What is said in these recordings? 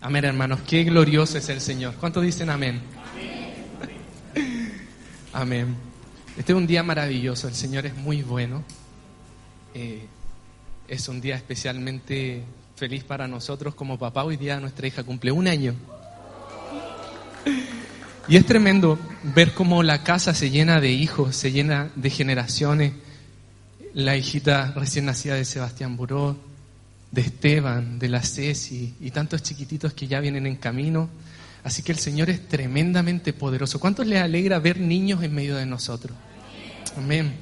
Amén, hermanos. Qué glorioso es el Señor. ¿Cuántos dicen amén? Amén. Este es un día maravilloso. El Señor es muy bueno. Eh, es un día especialmente feliz para nosotros como papá. Hoy día nuestra hija cumple un año. Y es tremendo ver cómo la casa se llena de hijos, se llena de generaciones. La hijita recién nacida de Sebastián Buró, de Esteban, de la Ceci y tantos chiquititos que ya vienen en camino. Así que el Señor es tremendamente poderoso. ¿Cuántos les alegra ver niños en medio de nosotros? Amén.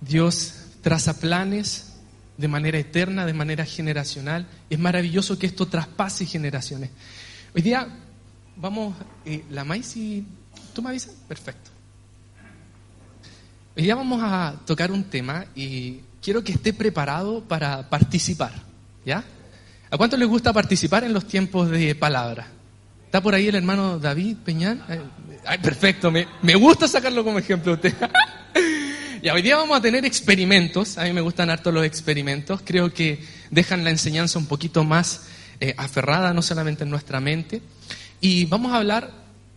Dios traza planes de manera eterna, de manera generacional. Es maravilloso que esto traspase generaciones. Hoy día vamos, eh, la Maisy, ¿tú me avisas? Perfecto. Hoy día vamos a tocar un tema y quiero que esté preparado para participar, ¿ya? ¿A cuánto les gusta participar en los tiempos de palabra? ¿Está por ahí el hermano David Peñán? Ay, perfecto, me, me gusta sacarlo como ejemplo usted. y hoy día vamos a tener experimentos, a mí me gustan harto los experimentos, creo que dejan la enseñanza un poquito más eh, aferrada, no solamente en nuestra mente, y vamos a hablar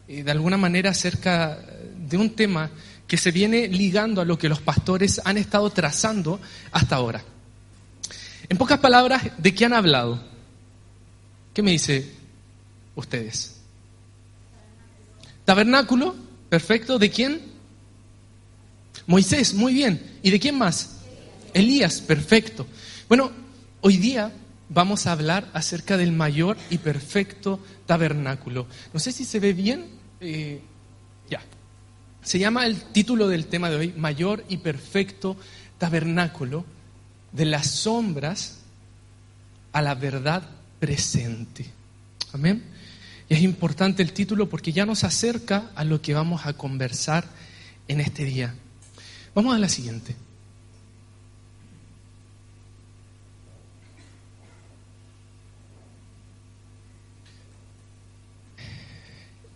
eh, de alguna manera acerca de un tema que se viene ligando a lo que los pastores han estado trazando hasta ahora. En pocas palabras, ¿de qué han hablado? ¿Qué me dice ustedes? Tabernáculo, perfecto. ¿De quién? Moisés, muy bien. ¿Y de quién más? Elías, perfecto. Bueno, hoy día vamos a hablar acerca del mayor y perfecto tabernáculo. No sé si se ve bien. Eh, ya. Se llama el título del tema de hoy, Mayor y Perfecto Tabernáculo, de las sombras a la verdad presente. Amén. Y es importante el título porque ya nos acerca a lo que vamos a conversar en este día. Vamos a la siguiente.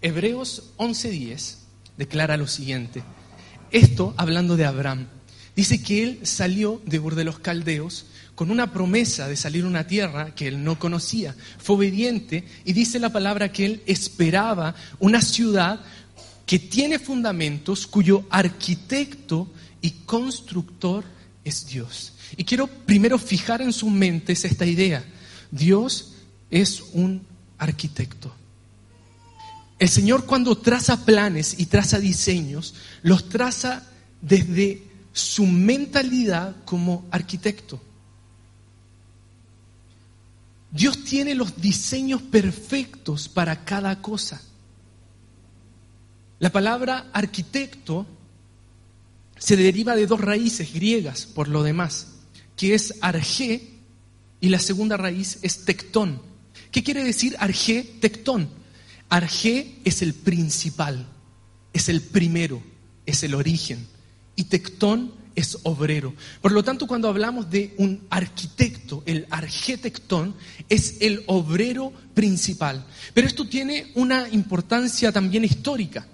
Hebreos 11:10 declara lo siguiente. Esto hablando de Abraham. Dice que él salió de Ur de los Caldeos con una promesa de salir a una tierra que él no conocía. Fue obediente y dice la palabra que él esperaba una ciudad que tiene fundamentos, cuyo arquitecto y constructor es Dios. Y quiero primero fijar en sus mentes esta idea. Dios es un arquitecto. El Señor cuando traza planes y traza diseños, los traza desde su mentalidad como arquitecto. Dios tiene los diseños perfectos para cada cosa. La palabra arquitecto se deriva de dos raíces griegas, por lo demás, que es arge y la segunda raíz es tectón. ¿Qué quiere decir arge, tectón? Arge es el principal, es el primero, es el origen. Y tectón es obrero. Por lo tanto, cuando hablamos de un arquitecto, el arquitectón es el obrero principal. Pero esto tiene una importancia también histórica.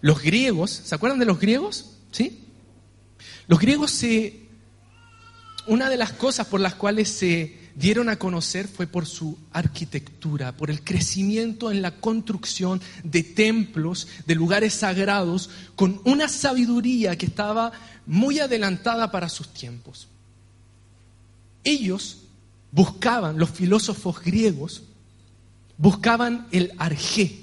Los griegos, ¿se acuerdan de los griegos? ¿Sí? Los griegos se... Una de las cosas por las cuales se dieron a conocer fue por su arquitectura, por el crecimiento en la construcción de templos, de lugares sagrados, con una sabiduría que estaba muy adelantada para sus tiempos. Ellos buscaban, los filósofos griegos, buscaban el arjé.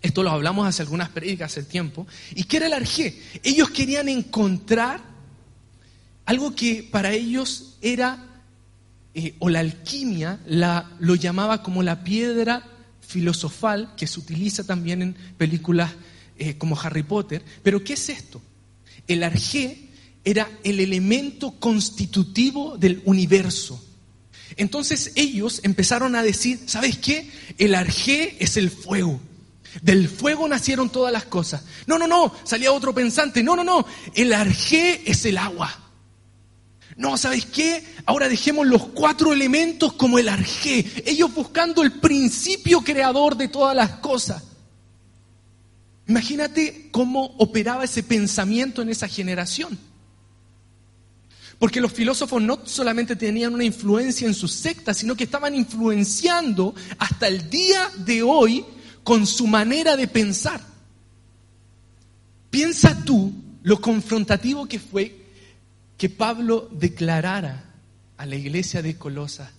Esto lo hablamos hace algunas predicas hace tiempo. ¿Y qué era el arjé? Ellos querían encontrar algo que para ellos era eh, o la alquimia la, lo llamaba como la piedra filosofal que se utiliza también en películas eh, como Harry Potter. Pero ¿qué es esto? El arjé era el elemento constitutivo del universo. Entonces ellos empezaron a decir, ¿sabes qué? El arjé es el fuego. Del fuego nacieron todas las cosas. No, no, no, salía otro pensante. No, no, no, el arjé es el agua. No, ¿sabes qué? Ahora dejemos los cuatro elementos como el arjé. Ellos buscando el principio creador de todas las cosas. Imagínate cómo operaba ese pensamiento en esa generación. Porque los filósofos no solamente tenían una influencia en sus sectas, sino que estaban influenciando hasta el día de hoy con su manera de pensar. Piensa tú lo confrontativo que fue que Pablo declarara a la iglesia de Colosa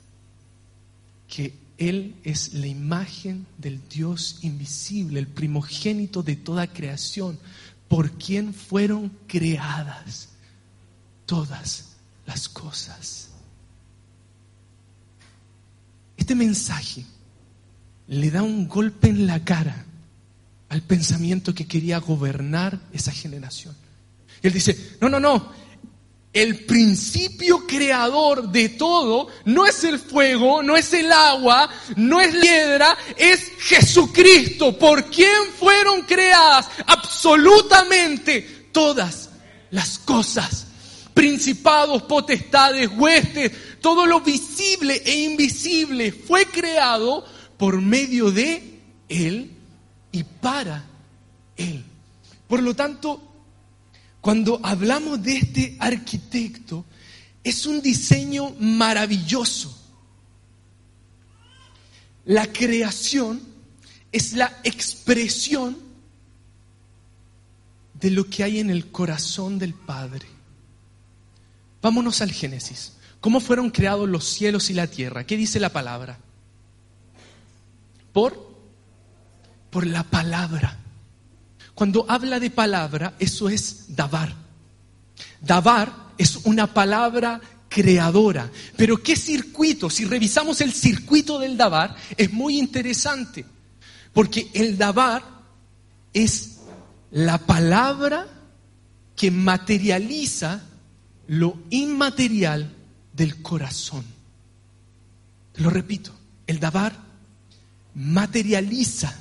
que Él es la imagen del Dios invisible, el primogénito de toda creación, por quien fueron creadas todas las cosas. Este mensaje le da un golpe en la cara al pensamiento que quería gobernar esa generación. Él dice, no, no, no, el principio creador de todo no es el fuego, no es el agua, no es la piedra, es Jesucristo, por quien fueron creadas absolutamente todas las cosas. Principados, potestades, huestes, todo lo visible e invisible fue creado por medio de Él y para Él. Por lo tanto, cuando hablamos de este arquitecto, es un diseño maravilloso. La creación es la expresión de lo que hay en el corazón del Padre. Vámonos al Génesis. ¿Cómo fueron creados los cielos y la tierra? ¿Qué dice la palabra? Por por la palabra. Cuando habla de palabra, eso es davar. Davar es una palabra creadora. Pero ¿qué circuito? Si revisamos el circuito del davar, es muy interesante. Porque el davar es la palabra que materializa lo inmaterial del corazón. Lo repito, el Dabar materializa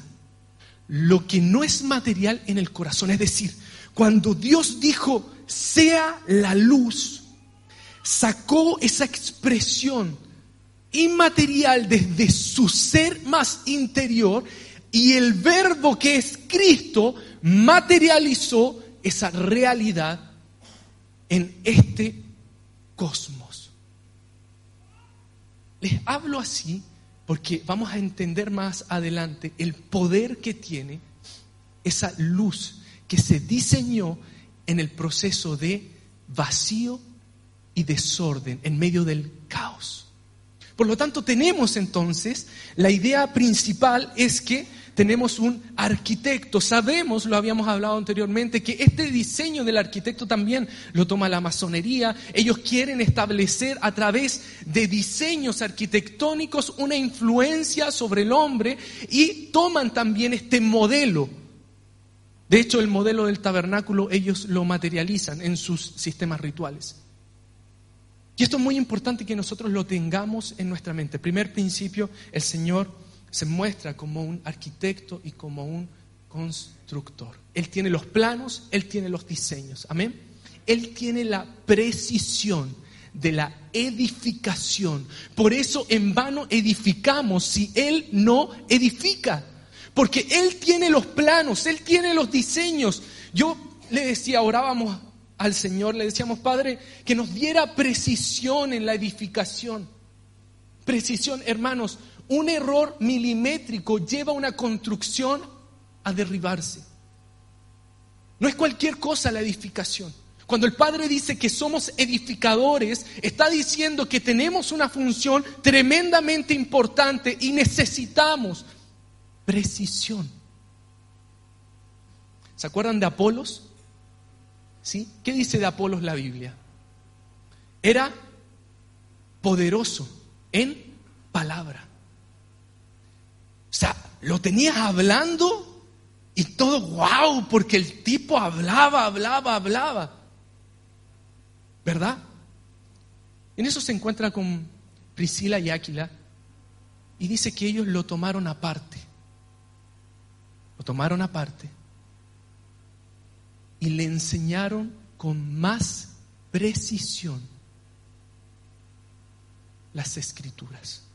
lo que no es material en el corazón. Es decir, cuando Dios dijo, sea la luz, sacó esa expresión inmaterial desde su ser más interior y el verbo que es Cristo materializó esa realidad en este cosmos. Les hablo así porque vamos a entender más adelante el poder que tiene esa luz que se diseñó en el proceso de vacío y desorden en medio del caos. Por lo tanto, tenemos entonces, la idea principal es que tenemos un arquitecto. Sabemos, lo habíamos hablado anteriormente, que este diseño del arquitecto también lo toma la masonería. Ellos quieren establecer a través de diseños arquitectónicos una influencia sobre el hombre y toman también este modelo. De hecho, el modelo del tabernáculo ellos lo materializan en sus sistemas rituales. Y esto es muy importante que nosotros lo tengamos en nuestra mente. Primer principio, el Señor se muestra como un arquitecto y como un constructor. Él tiene los planos, Él tiene los diseños. Amén. Él tiene la precisión de la edificación. Por eso en vano edificamos si Él no edifica. Porque Él tiene los planos, Él tiene los diseños. Yo le decía, orábamos al Señor, le decíamos, Padre, que nos diera precisión en la edificación. Precisión, hermanos, un error milimétrico lleva una construcción a derribarse. No es cualquier cosa la edificación. Cuando el Padre dice que somos edificadores, está diciendo que tenemos una función tremendamente importante y necesitamos precisión. ¿Se acuerdan de Apolos? ¿Sí? ¿Qué dice de Apolos la Biblia? Era poderoso en palabra. Sea, lo tenías hablando y todo wow, porque el tipo hablaba, hablaba, hablaba. ¿Verdad? En eso se encuentra con Priscila y Áquila, y dice que ellos lo tomaron aparte. Lo tomaron aparte y le enseñaron con más precisión las escrituras.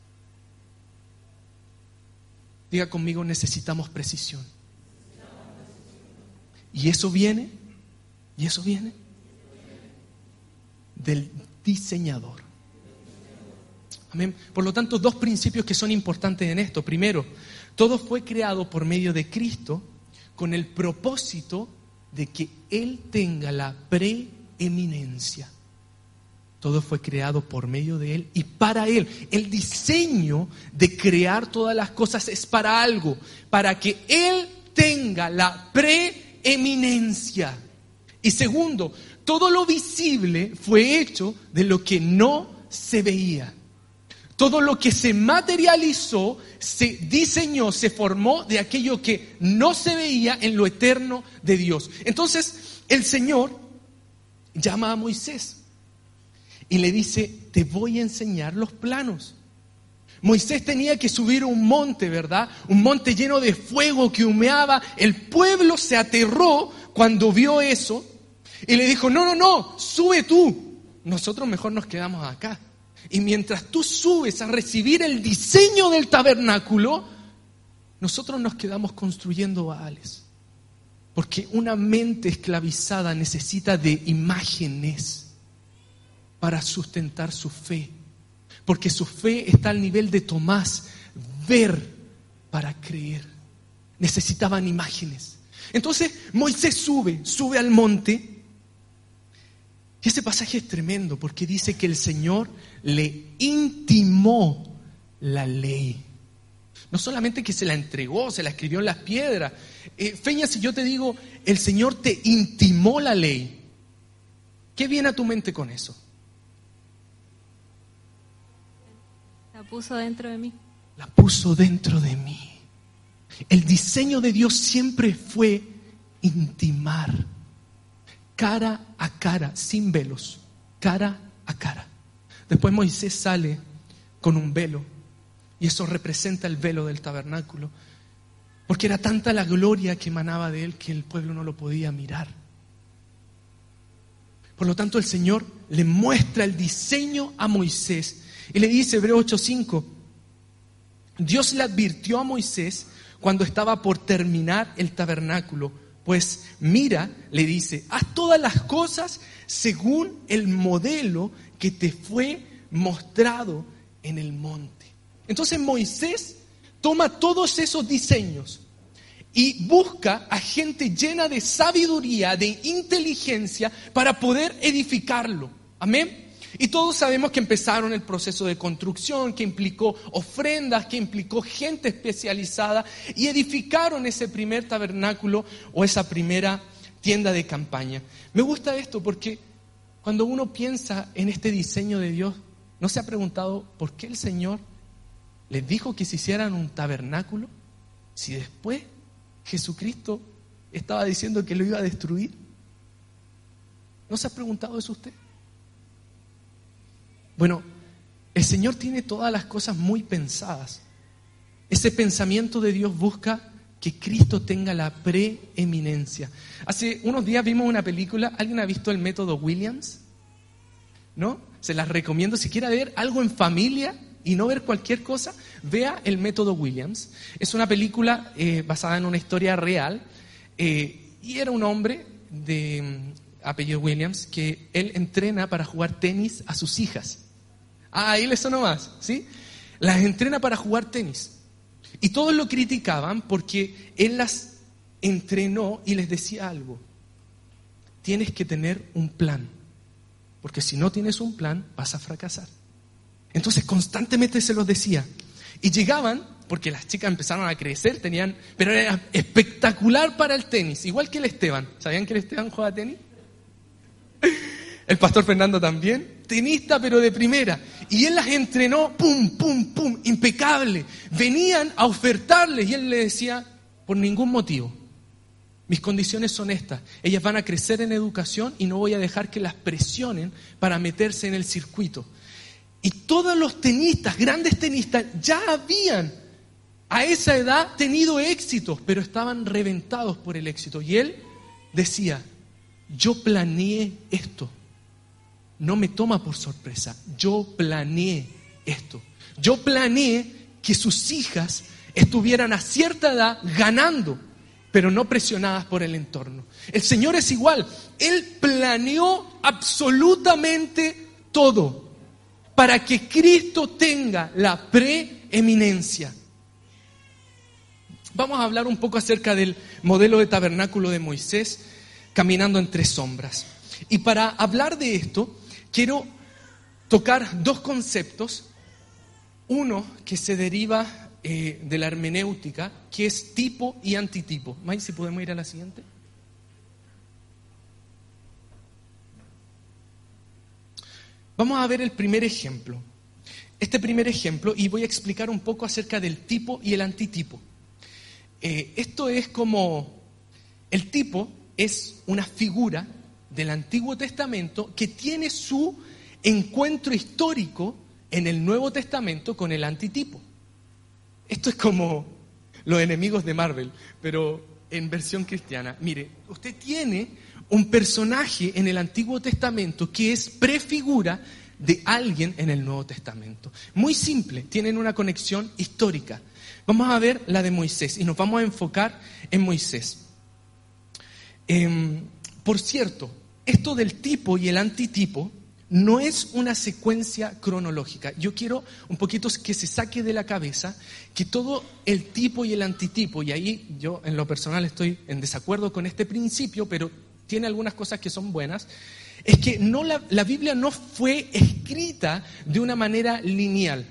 Diga conmigo, necesitamos precisión. Y eso viene, y eso viene del diseñador. Amén. Por lo tanto, dos principios que son importantes en esto. Primero, todo fue creado por medio de Cristo con el propósito de que Él tenga la preeminencia. Todo fue creado por medio de Él y para Él. El diseño de crear todas las cosas es para algo, para que Él tenga la preeminencia. Y segundo, todo lo visible fue hecho de lo que no se veía. Todo lo que se materializó, se diseñó, se formó de aquello que no se veía en lo eterno de Dios. Entonces, el Señor llama a Moisés y le dice, te voy a enseñar los planos. Moisés tenía que subir un monte, ¿verdad? Un monte lleno de fuego que humeaba. El pueblo se aterró cuando vio eso y le dijo, no, no, no, sube tú. Nosotros mejor nos quedamos acá. Y mientras tú subes a recibir el diseño del tabernáculo, nosotros nos quedamos construyendo baales. Porque una mente esclavizada necesita de imágenes para sustentar su fe. Porque su fe está al nivel de Tomás, ver para creer. Necesitaban imágenes. Entonces Moisés sube, sube al monte. Y ese pasaje es tremendo porque dice que el Señor le intimó la ley. No solamente que se la entregó, se la escribió en las piedras. Eh, Feña, si yo te digo, el Señor te intimó la ley, ¿qué viene a tu mente con eso? Puso dentro de mí. La puso dentro de mí. El diseño de Dios siempre fue intimar, cara a cara, sin velos, cara a cara. Después Moisés sale con un velo, y eso representa el velo del tabernáculo, porque era tanta la gloria que emanaba de él que el pueblo no lo podía mirar. Por lo tanto, el Señor le muestra el diseño a Moisés y le dice, Hebreo 8:5, Dios le advirtió a Moisés cuando estaba por terminar el tabernáculo, pues mira, le dice, haz todas las cosas según el modelo que te fue mostrado en el monte. Entonces Moisés toma todos esos diseños y busca a gente llena de sabiduría, de inteligencia, para poder edificarlo. Amén. Y todos sabemos que empezaron el proceso de construcción, que implicó ofrendas, que implicó gente especializada y edificaron ese primer tabernáculo o esa primera tienda de campaña. Me gusta esto porque cuando uno piensa en este diseño de Dios, ¿no se ha preguntado por qué el Señor les dijo que se hicieran un tabernáculo si después Jesucristo estaba diciendo que lo iba a destruir? ¿No se ha preguntado eso usted? Bueno, el Señor tiene todas las cosas muy pensadas. Ese pensamiento de Dios busca que Cristo tenga la preeminencia. Hace unos días vimos una película, ¿alguien ha visto el método Williams? ¿No? Se las recomiendo, si quiere ver algo en familia y no ver cualquier cosa, vea el método Williams. Es una película eh, basada en una historia real eh, y era un hombre de mm, apellido Williams que él entrena para jugar tenis a sus hijas. Ah, ahí le sonó más, ¿sí? Las entrena para jugar tenis. Y todos lo criticaban porque él las entrenó y les decía algo. Tienes que tener un plan. Porque si no tienes un plan, vas a fracasar. Entonces constantemente se los decía. Y llegaban, porque las chicas empezaron a crecer, tenían, pero era espectacular para el tenis, igual que el Esteban. ¿Sabían que el Esteban juega tenis? El pastor Fernando también, tenista pero de primera. Y él las entrenó, pum, pum, pum, impecable. Venían a ofertarles y él le decía, por ningún motivo. Mis condiciones son estas. Ellas van a crecer en educación y no voy a dejar que las presionen para meterse en el circuito. Y todos los tenistas, grandes tenistas, ya habían a esa edad tenido éxitos, pero estaban reventados por el éxito. Y él decía, yo planeé esto. No me toma por sorpresa. Yo planeé esto. Yo planeé que sus hijas estuvieran a cierta edad ganando, pero no presionadas por el entorno. El Señor es igual. Él planeó absolutamente todo para que Cristo tenga la preeminencia. Vamos a hablar un poco acerca del modelo de tabernáculo de Moisés caminando entre sombras. Y para hablar de esto, quiero tocar dos conceptos. Uno que se deriva eh, de la hermenéutica, que es tipo y antitipo. May, si podemos ir a la siguiente. Vamos a ver el primer ejemplo. Este primer ejemplo, y voy a explicar un poco acerca del tipo y el antitipo. Eh, esto es como, el tipo es una figura del Antiguo Testamento que tiene su encuentro histórico en el Nuevo Testamento con el antitipo. Esto es como los enemigos de Marvel, pero en versión cristiana. Mire, usted tiene un personaje en el Antiguo Testamento que es prefigura de alguien en el Nuevo Testamento. Muy simple, tienen una conexión histórica. Vamos a ver la de Moisés y nos vamos a enfocar en Moisés. Em, por cierto, esto del tipo y el antitipo no es una secuencia cronológica. Yo quiero un poquito que se saque de la cabeza que todo el tipo y el antitipo, y ahí yo en lo personal estoy en desacuerdo con este principio, pero tiene algunas cosas que son buenas, es que no la, la Biblia no fue escrita de una manera lineal.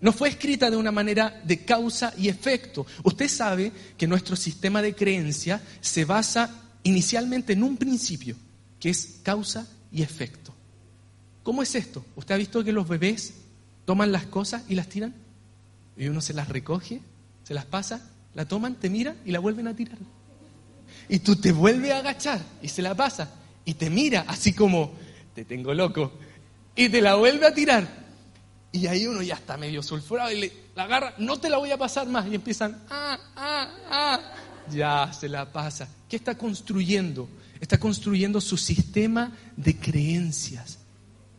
No fue escrita de una manera de causa y efecto. Usted sabe que nuestro sistema de creencia se basa inicialmente en un principio, que es causa y efecto. ¿Cómo es esto? ¿Usted ha visto que los bebés toman las cosas y las tiran? Y uno se las recoge, se las pasa, la toman, te mira y la vuelven a tirar. Y tú te vuelves a agachar y se la pasa y te mira así como, te tengo loco, y te la vuelve a tirar. Y ahí uno ya está medio sulfurado y le, la agarra, no te la voy a pasar más. Y empiezan, ah, ah, ah, ya se la pasa. ¿Qué está construyendo? Está construyendo su sistema de creencias,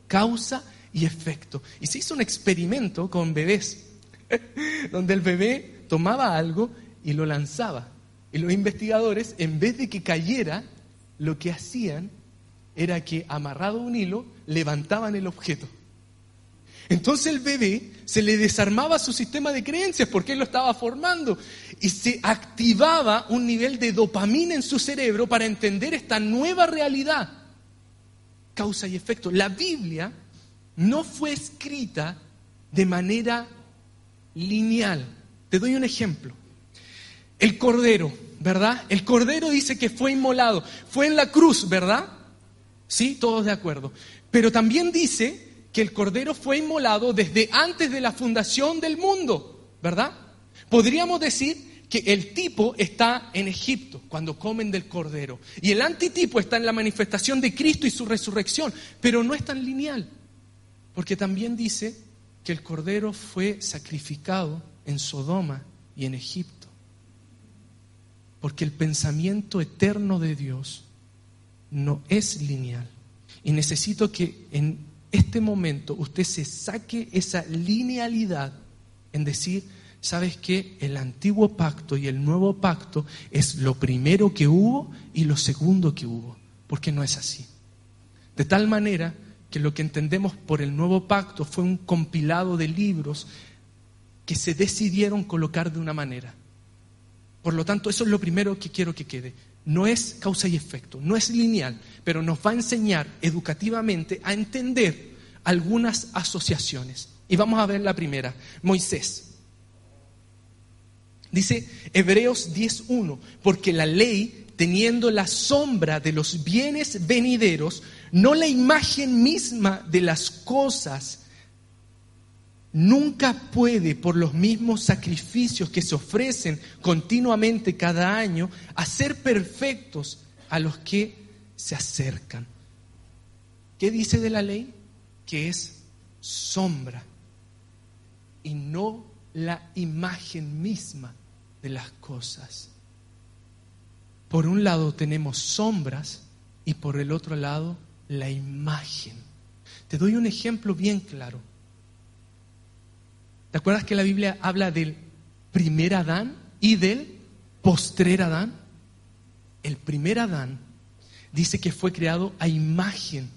causa y efecto. Y se hizo un experimento con bebés, donde el bebé tomaba algo y lo lanzaba. Y los investigadores, en vez de que cayera, lo que hacían era que, amarrado a un hilo, levantaban el objeto. Entonces el bebé se le desarmaba su sistema de creencias porque él lo estaba formando y se activaba un nivel de dopamina en su cerebro para entender esta nueva realidad. Causa y efecto. La Biblia no fue escrita de manera lineal. Te doy un ejemplo. El cordero, ¿verdad? El cordero dice que fue inmolado, fue en la cruz, ¿verdad? Sí, todos de acuerdo. Pero también dice que el Cordero fue inmolado desde antes de la fundación del mundo, ¿verdad? Podríamos decir que el tipo está en Egipto, cuando comen del Cordero, y el antitipo está en la manifestación de Cristo y su resurrección, pero no es tan lineal, porque también dice que el Cordero fue sacrificado en Sodoma y en Egipto, porque el pensamiento eterno de Dios no es lineal. Y necesito que en este momento usted se saque esa linealidad en decir, ¿sabes qué? El antiguo pacto y el nuevo pacto es lo primero que hubo y lo segundo que hubo, porque no es así. De tal manera que lo que entendemos por el nuevo pacto fue un compilado de libros que se decidieron colocar de una manera. Por lo tanto, eso es lo primero que quiero que quede. No es causa y efecto, no es lineal, pero nos va a enseñar educativamente a entender algunas asociaciones. Y vamos a ver la primera, Moisés. Dice Hebreos 10.1, porque la ley, teniendo la sombra de los bienes venideros, no la imagen misma de las cosas, nunca puede, por los mismos sacrificios que se ofrecen continuamente cada año, hacer perfectos a los que se acercan. ¿Qué dice de la ley? Que es sombra y no la imagen misma de las cosas. Por un lado tenemos sombras y por el otro lado la imagen. Te doy un ejemplo bien claro. ¿Te acuerdas que la Biblia habla del primer Adán y del postrer Adán? El primer Adán dice que fue creado a imagen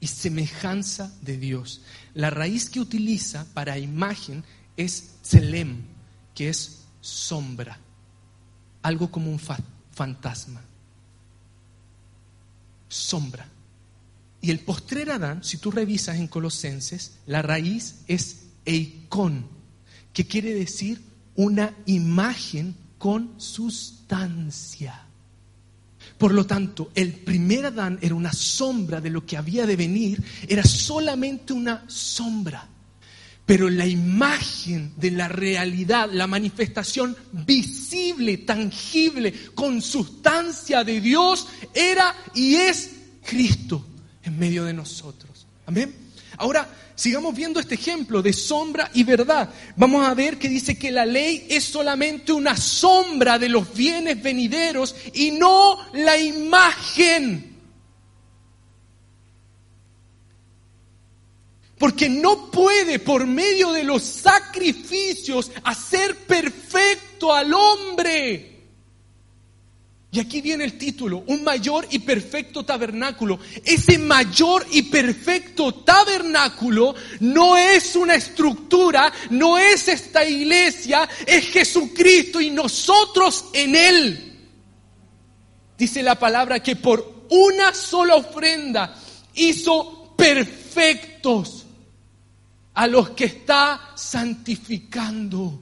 y semejanza de Dios. La raíz que utiliza para imagen es tselem, que es sombra, algo como un fantasma. Sombra. Y el postrer Adán, si tú revisas en Colosenses, la raíz es eikon, que quiere decir una imagen con sustancia. Por lo tanto, el primer Adán era una sombra de lo que había de venir, era solamente una sombra. Pero la imagen de la realidad, la manifestación visible, tangible, con sustancia de Dios, era y es Cristo en medio de nosotros. Amén. Ahora, sigamos viendo este ejemplo de sombra y verdad. Vamos a ver que dice que la ley es solamente una sombra de los bienes venideros y no la imagen. Porque no puede por medio de los sacrificios hacer perfecto al hombre. Y aquí viene el título, un mayor y perfecto tabernáculo. Ese mayor y perfecto tabernáculo no es una estructura, no es esta iglesia, es Jesucristo y nosotros en Él. Dice la palabra que por una sola ofrenda hizo perfectos a los que está santificando.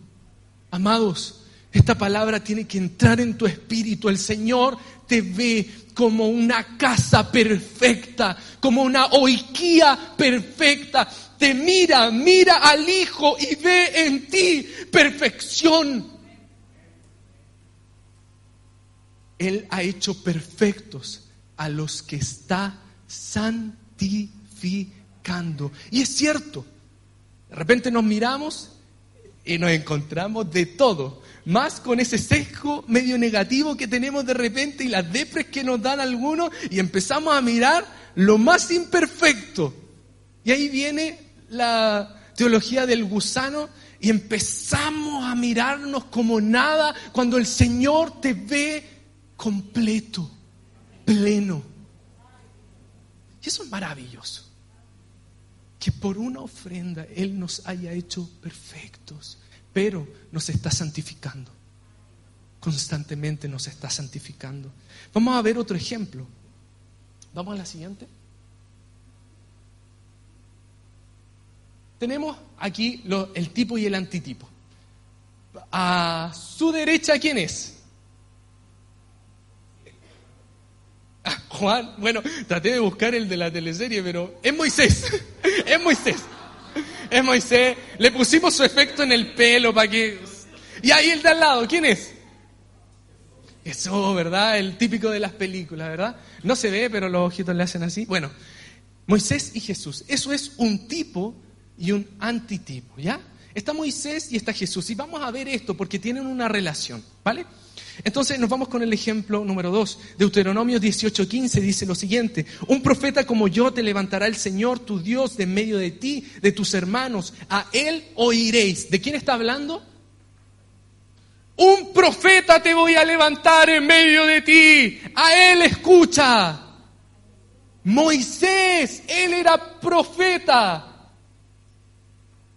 Amados, esta palabra tiene que entrar en tu espíritu. El Señor te ve como una casa perfecta, como una oiquía perfecta. Te mira, mira al Hijo y ve en ti perfección. Él ha hecho perfectos a los que está santificando. Y es cierto, de repente nos miramos y nos encontramos de todo más con ese sesgo medio negativo que tenemos de repente y las depres que nos dan algunos y empezamos a mirar lo más imperfecto. Y ahí viene la teología del gusano y empezamos a mirarnos como nada cuando el Señor te ve completo, pleno. Y eso es maravilloso. Que por una ofrenda Él nos haya hecho perfectos pero nos está santificando. Constantemente nos está santificando. Vamos a ver otro ejemplo. Vamos a la siguiente. Tenemos aquí el tipo y el antitipo. A su derecha, ¿quién es? Juan, bueno, traté de buscar el de la teleserie, pero es Moisés. es Moisés es Moisés. Le pusimos su efecto en el pelo para que... Y ahí el de al lado, ¿quién es? Eso, ¿verdad? El típico de las películas, ¿verdad? No se ve, pero los ojitos le hacen así. Bueno, Moisés y Jesús. Eso es un tipo y un antitipo, ¿ya? Está Moisés y está Jesús. Y vamos a ver esto porque tienen una relación, ¿vale? Entonces nos vamos con el ejemplo número 2. Deuteronomio 18:15 dice lo siguiente, un profeta como yo te levantará el Señor tu Dios de medio de ti, de tus hermanos, a él oiréis. ¿De quién está hablando? Un profeta te voy a levantar en medio de ti, a él escucha. Moisés, él era profeta.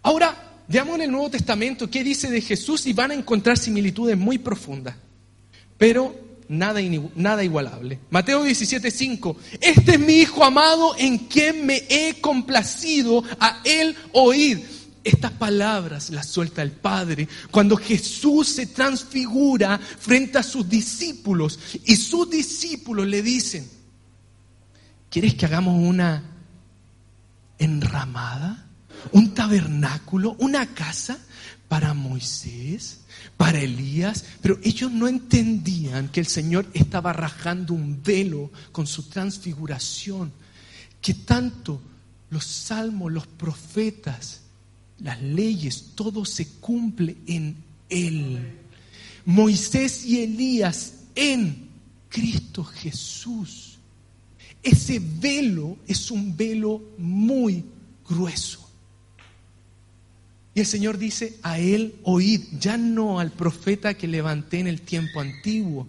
Ahora, veamos en el Nuevo Testamento qué dice de Jesús y van a encontrar similitudes muy profundas pero nada, nada igualable. Mateo 17:5, este es mi Hijo amado en quien me he complacido a él oír. Estas palabras las suelta el Padre cuando Jesús se transfigura frente a sus discípulos y sus discípulos le dicen, ¿quieres que hagamos una enramada? ¿Un tabernáculo? ¿Una casa para Moisés? para Elías, pero ellos no entendían que el Señor estaba rajando un velo con su transfiguración, que tanto los salmos, los profetas, las leyes, todo se cumple en Él. Moisés y Elías en Cristo Jesús. Ese velo es un velo muy grueso. Y el Señor dice, a Él oíd, ya no al profeta que levanté en el tiempo antiguo,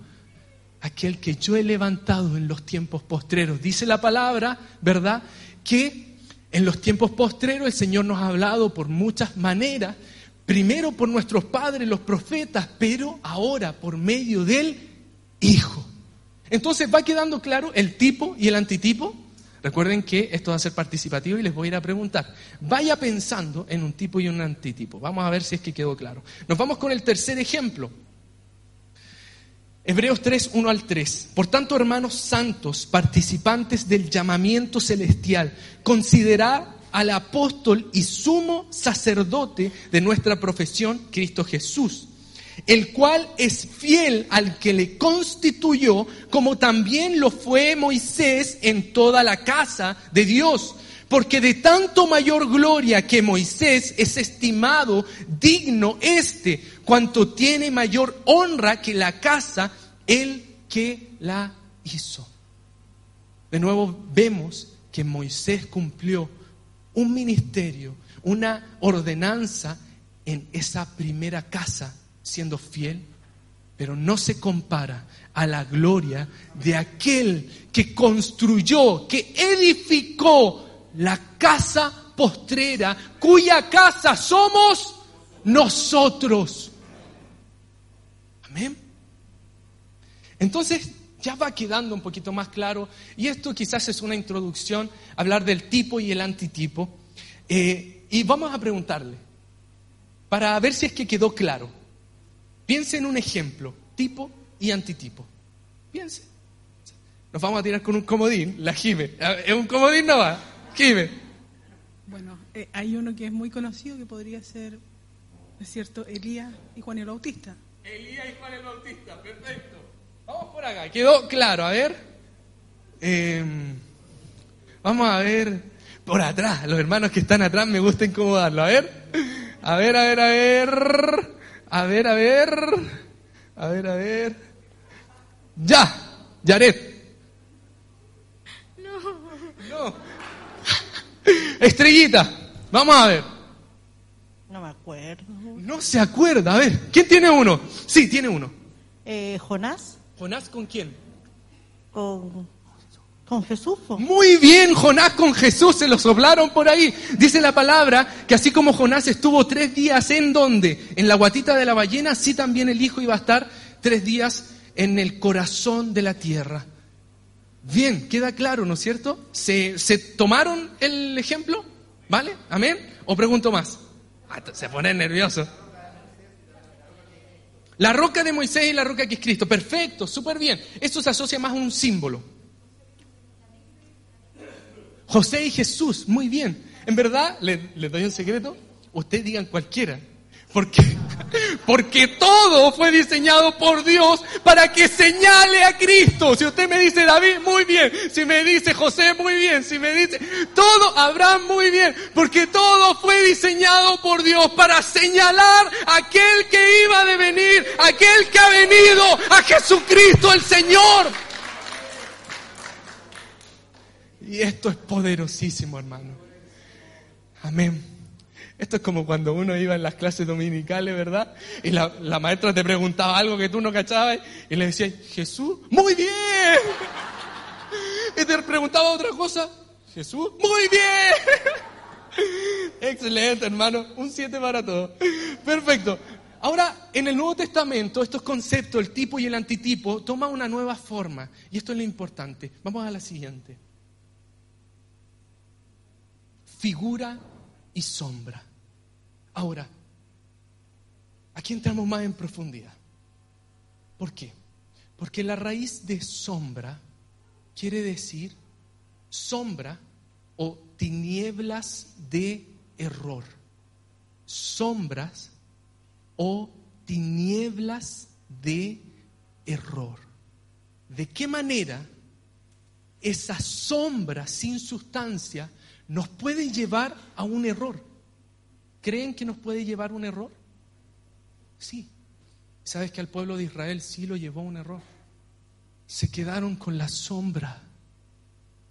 aquel que yo he levantado en los tiempos postreros. Dice la palabra, ¿verdad? Que en los tiempos postreros el Señor nos ha hablado por muchas maneras, primero por nuestros padres, los profetas, pero ahora por medio del Hijo. Entonces va quedando claro el tipo y el antitipo. Recuerden que esto va a ser participativo y les voy a ir a preguntar. Vaya pensando en un tipo y un antitipo. Vamos a ver si es que quedó claro. Nos vamos con el tercer ejemplo. Hebreos 3, 1 al 3. Por tanto, hermanos santos, participantes del llamamiento celestial, considerad al apóstol y sumo sacerdote de nuestra profesión, Cristo Jesús, el cual es fiel al que le constituyó, como también lo fue Moisés en toda la casa de Dios. Porque de tanto mayor gloria que Moisés es estimado digno este, cuanto tiene mayor honra que la casa, el que la hizo. De nuevo vemos que Moisés cumplió un ministerio, una ordenanza en esa primera casa, siendo fiel, pero no se compara a la gloria de aquel que construyó, que edificó la casa postrera, cuya casa somos nosotros. Amén. Entonces ya va quedando un poquito más claro, y esto quizás es una introducción, hablar del tipo y el antitipo. Eh, y vamos a preguntarle, para ver si es que quedó claro. Piense en un ejemplo, tipo y antitipo. Piense. Nos vamos a tirar con un comodín, la Jime. ¿Es un comodín no va? Jime. Bueno, eh, hay uno que es muy conocido que podría ser, es cierto, Elías y Juan el Bautista. Elías y Juan el Bautista, perfecto. Vamos por acá, quedó claro, a ver. Em, vamos a ver por atrás, los hermanos que están atrás me gusta incomodarlo, a ver. A ver, a ver, a ver. A ver, a ver. A ver, a ver. Ya, Yaret. No. No. Estrellita, vamos a ver. No me acuerdo. No se acuerda, a ver. ¿Quién tiene uno? Sí, tiene uno. Eh, Jonás ¿Jonás con quién? con, con Jesús. Muy bien, Jonás con Jesús se lo soplaron por ahí. Dice la palabra que así como Jonás estuvo tres días en donde, en la guatita de la ballena, así también el Hijo iba a estar tres días en el corazón de la tierra. Bien, queda claro, ¿no es cierto? ¿Se, se tomaron el ejemplo? ¿Vale? ¿Amén? ¿O pregunto más? Ah, se pone nervioso. La roca de Moisés y la roca que es Cristo. Perfecto, súper bien. Esto se asocia más a un símbolo. José y Jesús, muy bien. En verdad, les le doy un secreto. Ustedes digan cualquiera. Porque, porque todo fue diseñado por Dios para que señale a Cristo. Si usted me dice David, muy bien. Si me dice José, muy bien. Si me dice todo, Abraham, muy bien. Porque todo fue diseñado por Dios para señalar a aquel que iba de venir, aquel que ha venido, a Jesucristo el Señor. Y esto es poderosísimo, hermano. Amén. Esto es como cuando uno iba en las clases dominicales, ¿verdad? Y la, la maestra te preguntaba algo que tú no cachabas y le decías, Jesús, muy bien. Y te preguntaba otra cosa, Jesús, muy bien. Excelente, hermano. Un 7 para todos. Perfecto. Ahora, en el Nuevo Testamento, estos conceptos, el tipo y el antitipo, toman una nueva forma. Y esto es lo importante. Vamos a la siguiente. Figura y sombra. Ahora, aquí entramos más en profundidad. ¿Por qué? Porque la raíz de sombra quiere decir sombra o tinieblas de error. Sombras o tinieblas de error. ¿De qué manera esa sombra sin sustancia nos puede llevar a un error. ¿Creen que nos puede llevar a un error? Sí. ¿Sabes que al pueblo de Israel sí lo llevó a un error? Se quedaron con la sombra.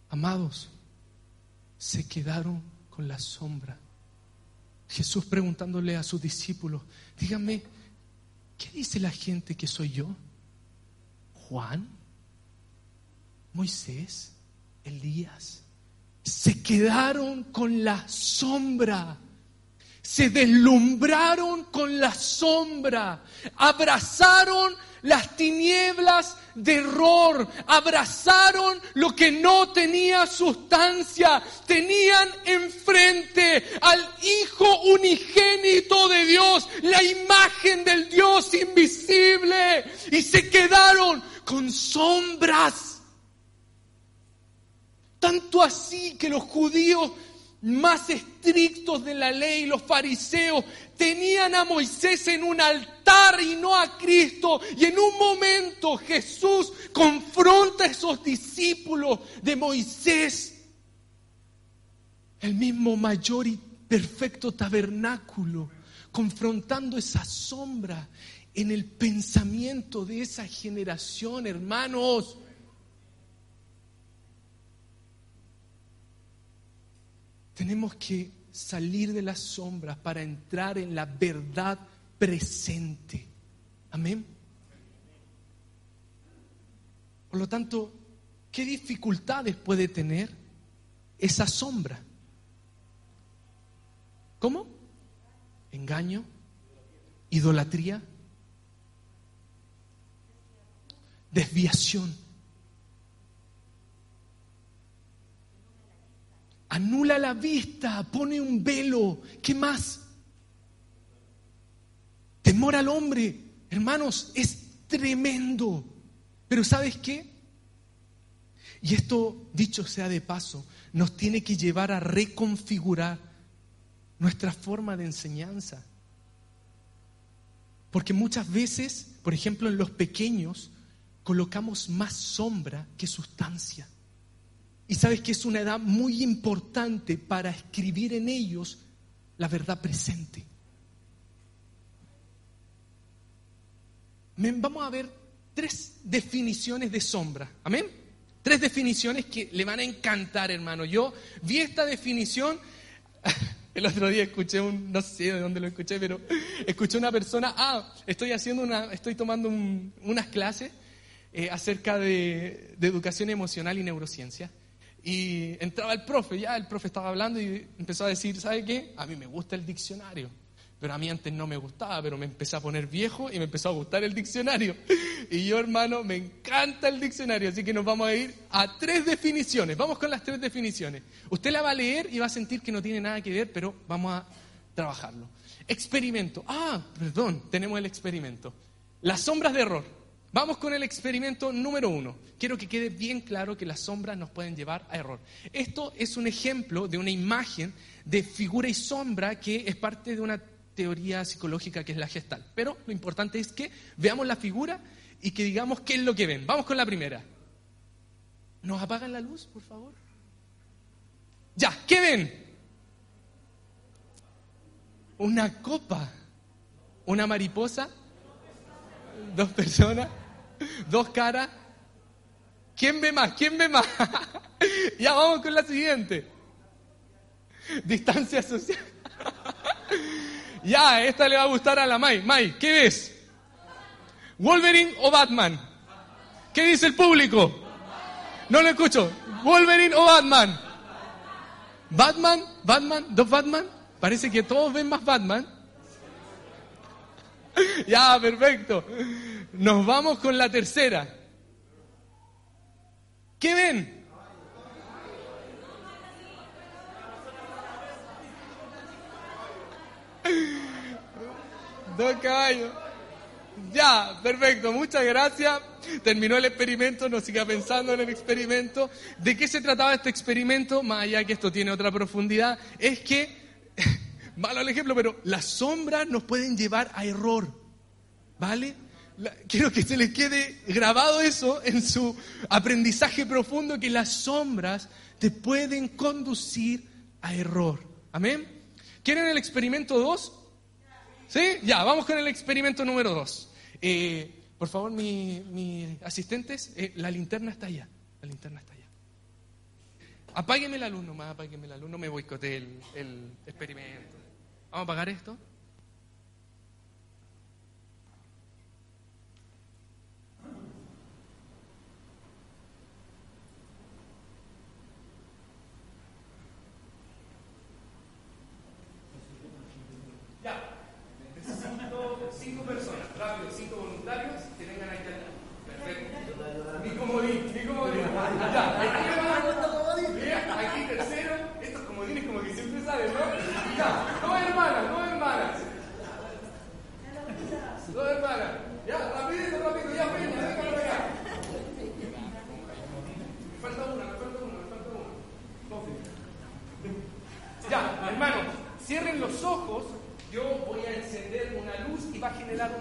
Amados, se quedaron con la sombra. Jesús preguntándole a sus discípulos, díganme, ¿qué dice la gente que soy yo? ¿Juan? ¿Moisés? ¿Elías? Se quedaron con la sombra se deslumbraron con la sombra, abrazaron las tinieblas de error, abrazaron lo que no tenía sustancia, tenían enfrente al Hijo unigénito de Dios, la imagen del Dios invisible, y se quedaron con sombras. Tanto así que los judíos más estrictos de la ley, los fariseos, tenían a Moisés en un altar y no a Cristo. Y en un momento Jesús confronta a esos discípulos de Moisés, el mismo mayor y perfecto tabernáculo, confrontando esa sombra en el pensamiento de esa generación, hermanos. Tenemos que salir de las sombras para entrar en la verdad presente. Amén. Por lo tanto, ¿qué dificultades puede tener esa sombra? ¿Cómo? Engaño, idolatría, desviación. Anula la vista, pone un velo. ¿Qué más? Temor al hombre, hermanos, es tremendo. Pero ¿sabes qué? Y esto, dicho sea de paso, nos tiene que llevar a reconfigurar nuestra forma de enseñanza. Porque muchas veces, por ejemplo, en los pequeños, colocamos más sombra que sustancia. Y sabes que es una edad muy importante para escribir en ellos la verdad presente. Vamos a ver tres definiciones de sombra. Amén. Tres definiciones que le van a encantar, hermano. Yo vi esta definición. El otro día escuché un, no sé de dónde lo escuché, pero escuché una persona, ah, estoy haciendo una, estoy tomando unas clases eh, acerca de, de educación emocional y neurociencia. Y entraba el profe, ya el profe estaba hablando y empezó a decir, ¿sabe qué? A mí me gusta el diccionario. Pero a mí antes no me gustaba, pero me empecé a poner viejo y me empezó a gustar el diccionario. Y yo, hermano, me encanta el diccionario, así que nos vamos a ir a tres definiciones. Vamos con las tres definiciones. Usted la va a leer y va a sentir que no tiene nada que ver, pero vamos a trabajarlo. Experimento. Ah, perdón, tenemos el experimento. Las sombras de error. Vamos con el experimento número uno. Quiero que quede bien claro que las sombras nos pueden llevar a error. Esto es un ejemplo de una imagen de figura y sombra que es parte de una teoría psicológica que es la gestal. Pero lo importante es que veamos la figura y que digamos qué es lo que ven. Vamos con la primera. ¿Nos apagan la luz, por favor? Ya, ¿qué ven? Una copa, una mariposa, dos personas dos caras. ¿Quién ve más? ¿Quién ve más? ya vamos con la siguiente. Distancia social. ya, esta le va a gustar a la Mai. Mai, ¿qué ves? ¿Wolverine o Batman? ¿Qué dice el público? No lo escucho. ¿Wolverine o Batman? ¿Batman? ¿Batman? ¿Dos Batman? Parece que todos ven más Batman. ya, perfecto. Nos vamos con la tercera. ¿Qué ven? Dos caballos. Ya, perfecto, muchas gracias. Terminó el experimento, no siga pensando en el experimento. ¿De qué se trataba este experimento? Más allá que esto tiene otra profundidad, es que, malo el ejemplo, pero las sombras nos pueden llevar a error. ¿Vale? Quiero que se les quede grabado eso en su aprendizaje profundo, que las sombras te pueden conducir a error. Amén. ¿Quieren el experimento 2? ¿Sí? Ya, vamos con el experimento número 2. por favor, mis mi asistentes, eh, la linterna está allá. La linterna está allá. Apágueme la luz nomás, apágueme la luz, no me boicotee el, el experimento. ¿Vamos a apagar esto? cinco personas, rápido, cinco voluntarios que tengan ahí Perfecto. Mi comodín, mi comodín. Ya, aquí, aquí tercero, estos comodines como que siempre salen, ¿no? Ya, dos hermanas, dos hermanas. Dos hermanas. Ya, rápido, rápido, ya, pues, Peña, déjalo acá. Me falta una, me falta una, me falta una. Ya, hermanos, cierren los ojos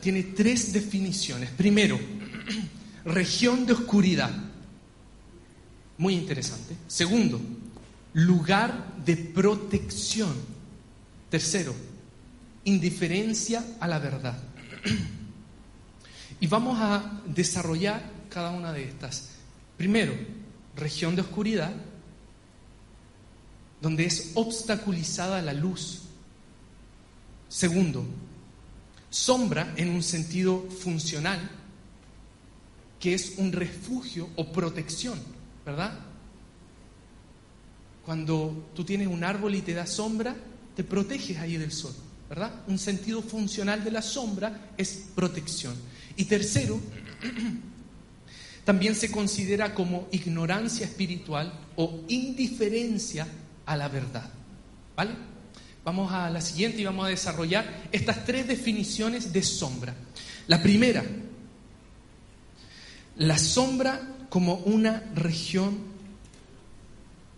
tiene tres definiciones. Primero, región de oscuridad. Muy interesante. Segundo, lugar de protección. Tercero, indiferencia a la verdad. Y vamos a desarrollar cada una de estas. Primero, región de oscuridad donde es obstaculizada la luz. Segundo, sombra en un sentido funcional, que es un refugio o protección, ¿verdad? Cuando tú tienes un árbol y te da sombra, te proteges ahí del sol, ¿verdad? Un sentido funcional de la sombra es protección. Y tercero, también se considera como ignorancia espiritual o indiferencia a la verdad. ¿Vale? Vamos a la siguiente y vamos a desarrollar estas tres definiciones de sombra. La primera, la sombra como una región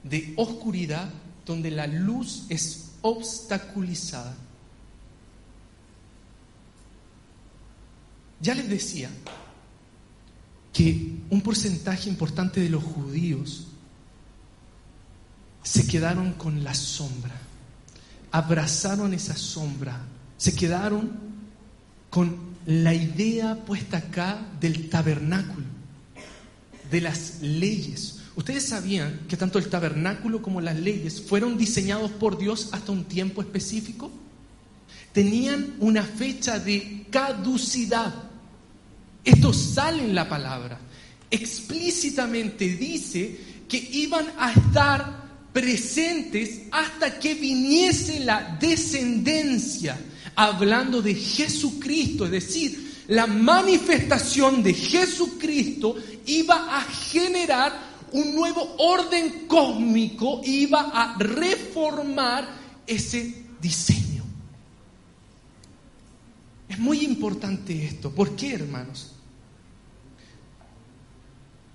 de oscuridad donde la luz es obstaculizada. Ya les decía que un porcentaje importante de los judíos se quedaron con la sombra, abrazaron esa sombra, se quedaron con la idea puesta acá del tabernáculo, de las leyes. Ustedes sabían que tanto el tabernáculo como las leyes fueron diseñados por Dios hasta un tiempo específico. Tenían una fecha de caducidad. Esto sale en la palabra. Explícitamente dice que iban a estar presentes hasta que viniese la descendencia, hablando de Jesucristo, es decir, la manifestación de Jesucristo iba a generar un nuevo orden cósmico, iba a reformar ese diseño. Es muy importante esto. ¿Por qué, hermanos?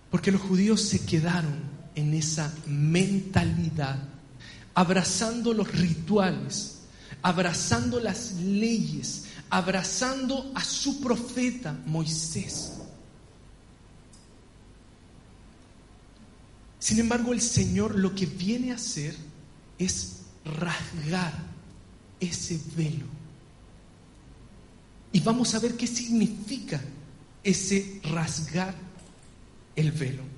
Porque los judíos se quedaron en esa mentalidad, abrazando los rituales, abrazando las leyes, abrazando a su profeta Moisés. Sin embargo, el Señor lo que viene a hacer es rasgar ese velo. Y vamos a ver qué significa ese rasgar el velo.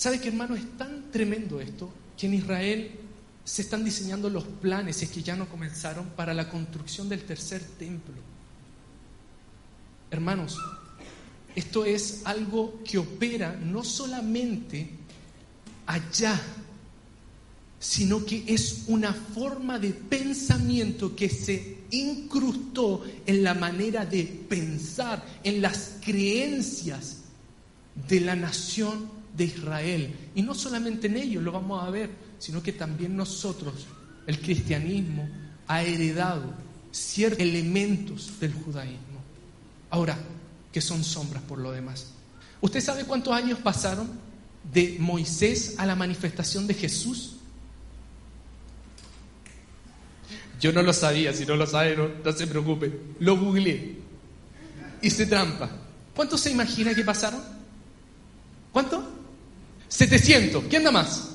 ¿Sabe que hermano? Es tan tremendo esto que en Israel se están diseñando los planes, es que ya no comenzaron, para la construcción del tercer templo. Hermanos, esto es algo que opera no solamente allá, sino que es una forma de pensamiento que se incrustó en la manera de pensar, en las creencias de la nación de Israel. Y no solamente en ellos lo vamos a ver, sino que también nosotros, el cristianismo, ha heredado ciertos elementos del judaísmo. Ahora, que son sombras por lo demás. ¿Usted sabe cuántos años pasaron de Moisés a la manifestación de Jesús? Yo no lo sabía, si no lo sabe, no, se preocupe. Lo googleé. Hice trampa. ¿Cuánto se imagina que pasaron? ¿Cuánto? 700. ¿Quién da más?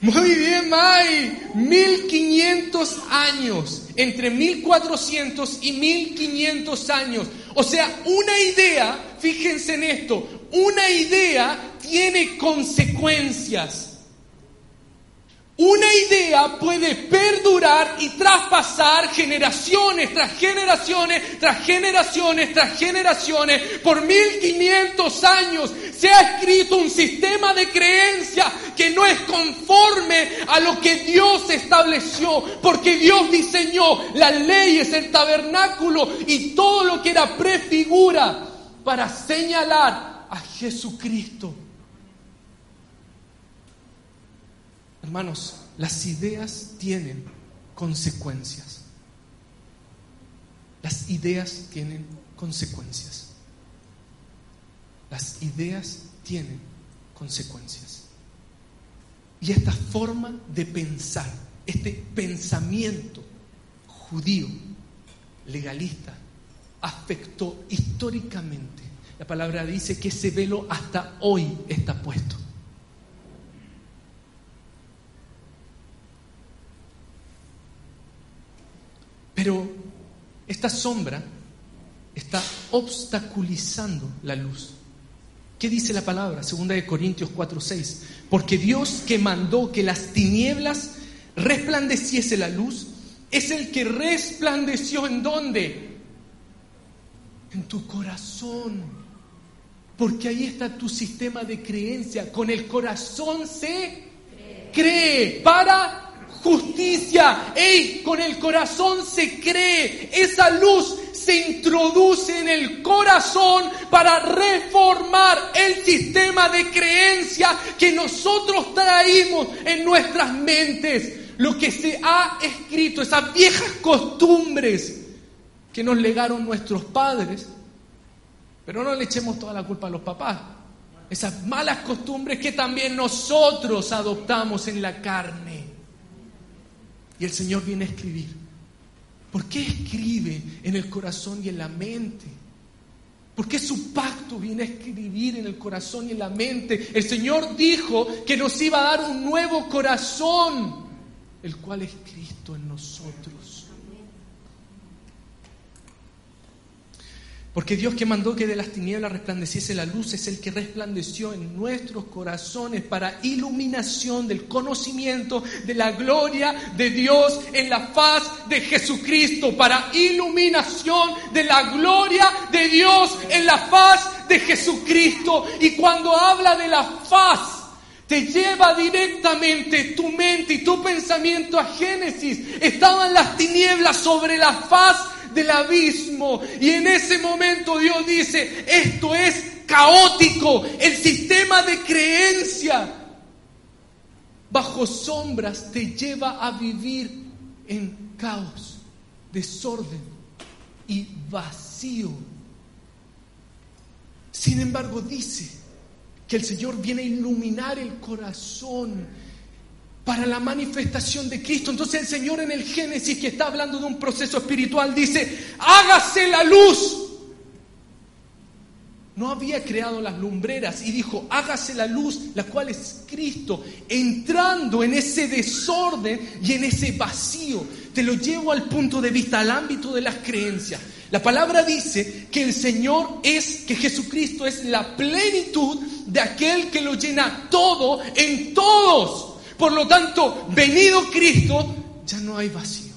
Muy bien, May. 1500 años. Entre 1400 y 1500 años. O sea, una idea, fíjense en esto, una idea tiene consecuencias. Una idea puede perdurar y traspasar generaciones tras generaciones, tras generaciones, tras generaciones. Por 1500 años se ha escrito un sistema de creencia que no es conforme a lo que Dios estableció, porque Dios diseñó las leyes, el tabernáculo y todo lo que era prefigura para señalar a Jesucristo. Hermanos, las ideas tienen consecuencias. Las ideas tienen consecuencias. Las ideas tienen consecuencias. Y esta forma de pensar, este pensamiento judío, legalista, afectó históricamente. La palabra dice que ese velo hasta hoy está puesto. Pero esta sombra está obstaculizando la luz. ¿Qué dice la palabra? Segunda de Corintios 4:6. Porque Dios que mandó que las tinieblas resplandeciese la luz, es el que resplandeció en dónde? En tu corazón. Porque ahí está tu sistema de creencia. Con el corazón se cree para justicia. Ey, con el corazón se cree. Esa luz se introduce en el corazón para reformar el sistema de creencia que nosotros traímos en nuestras mentes. Lo que se ha escrito, esas viejas costumbres que nos legaron nuestros padres. Pero no le echemos toda la culpa a los papás. Esas malas costumbres que también nosotros adoptamos en la carne. Y el Señor viene a escribir. ¿Por qué escribe en el corazón y en la mente? ¿Por qué su pacto viene a escribir en el corazón y en la mente? El Señor dijo que nos iba a dar un nuevo corazón, el cual es Cristo en nosotros. Porque Dios que mandó que de las tinieblas resplandeciese la luz es el que resplandeció en nuestros corazones para iluminación del conocimiento de la gloria de Dios en la faz de Jesucristo, para iluminación de la gloria de Dios en la faz de Jesucristo. Y cuando habla de la faz, te lleva directamente tu mente y tu pensamiento a Génesis. Estaban las tinieblas sobre la faz del abismo. Y en ese momento Dios dice, esto es caótico, el sistema de creencia bajo sombras te lleva a vivir en caos, desorden y vacío. Sin embargo, dice que el Señor viene a iluminar el corazón para la manifestación de Cristo. Entonces el Señor en el Génesis, que está hablando de un proceso espiritual, dice, hágase la luz. No había creado las lumbreras y dijo, hágase la luz, la cual es Cristo, entrando en ese desorden y en ese vacío. Te lo llevo al punto de vista, al ámbito de las creencias. La palabra dice que el Señor es, que Jesucristo es la plenitud de aquel que lo llena todo en todos. Por lo tanto, venido Cristo, ya no hay vacío.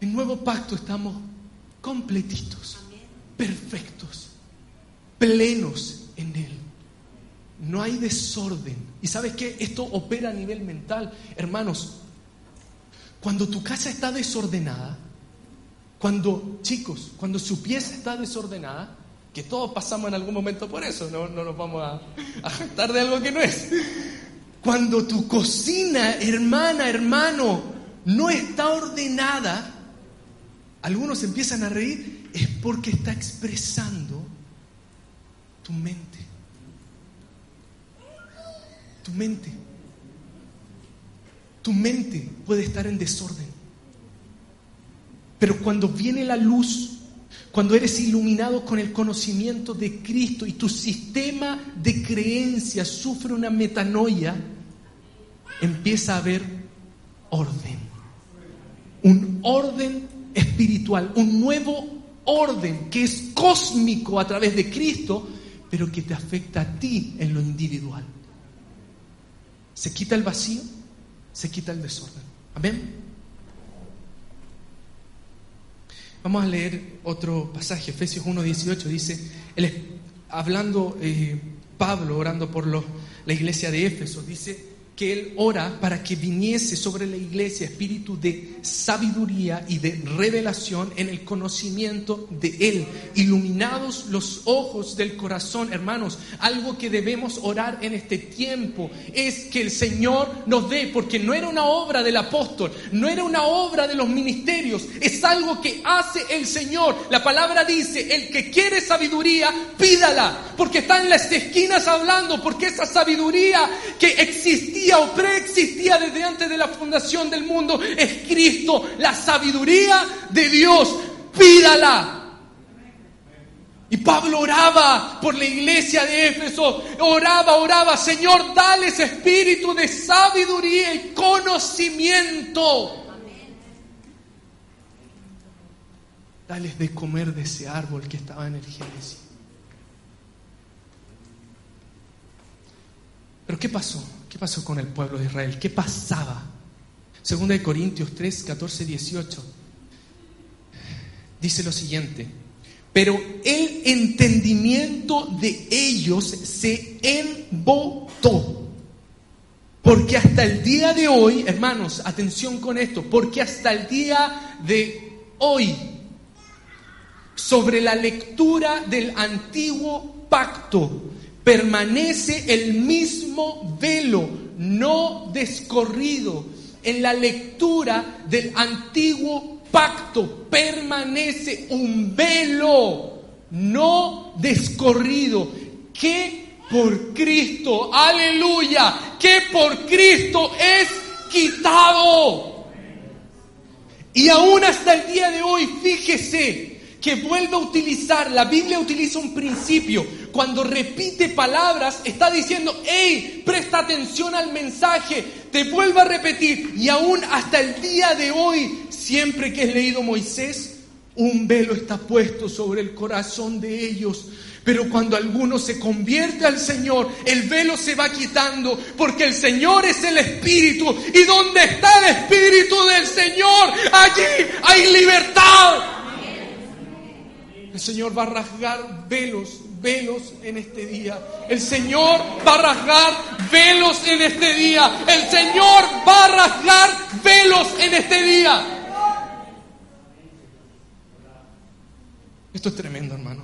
En nuevo pacto estamos completitos, perfectos, plenos en Él. No hay desorden. ¿Y sabes qué? Esto opera a nivel mental. Hermanos, cuando tu casa está desordenada, cuando, chicos, cuando su pieza está desordenada, que todos pasamos en algún momento por eso, no, no nos vamos a, a jactar de algo que no es. Cuando tu cocina, hermana, hermano, no está ordenada, algunos empiezan a reír, es porque está expresando tu mente. Tu mente. Tu mente puede estar en desorden. Pero cuando viene la luz, cuando eres iluminado con el conocimiento de Cristo y tu sistema de creencias sufre una metanoia, empieza a haber orden. Un orden espiritual, un nuevo orden que es cósmico a través de Cristo, pero que te afecta a ti en lo individual. Se quita el vacío, se quita el desorden. Amén. Vamos a leer otro pasaje, Efesios 1.18, dice, hablando eh, Pablo, orando por la iglesia de Éfeso, dice que él ora para que viniese sobre la iglesia espíritu de sabiduría y de revelación en el conocimiento de Él, iluminados los ojos del corazón, hermanos. Algo que debemos orar en este tiempo es que el Señor nos dé, porque no era una obra del apóstol, no era una obra de los ministerios, es algo que hace el Señor. La palabra dice, el que quiere sabiduría, pídala, porque está en las esquinas hablando, porque esa sabiduría que existía o preexistía desde antes de la fundación del mundo es Cristo, la sabiduría de Dios, pídala. Y Pablo oraba por la iglesia de Éfeso, oraba, oraba, Señor, dale espíritu de sabiduría y conocimiento. Dales de comer de ese árbol que estaba en el Génesis. Pero ¿qué pasó? ¿Qué pasó con el pueblo de Israel? ¿Qué pasaba? Segunda de Corintios 3, 14, 18. Dice lo siguiente. Pero el entendimiento de ellos se embotó. Porque hasta el día de hoy, hermanos, atención con esto, porque hasta el día de hoy, sobre la lectura del antiguo pacto, permanece el mismo velo, no descorrido. En la lectura del antiguo pacto permanece un velo, no descorrido, que por Cristo, aleluya, que por Cristo es quitado. Y aún hasta el día de hoy, fíjese, que vuelve a utilizar, la Biblia utiliza un principio, cuando repite palabras, está diciendo, hey, presta atención al mensaje, te vuelvo a repetir, y aún hasta el día de hoy, siempre que es leído Moisés, un velo está puesto sobre el corazón de ellos. Pero cuando alguno se convierte al Señor, el velo se va quitando, porque el Señor es el Espíritu. Y donde está el Espíritu del Señor, allí hay libertad. El Señor va a rasgar velos, velos en este día. El Señor va a rasgar velos en este día. El Señor va a rasgar velos en este día. Esto es tremendo, hermano.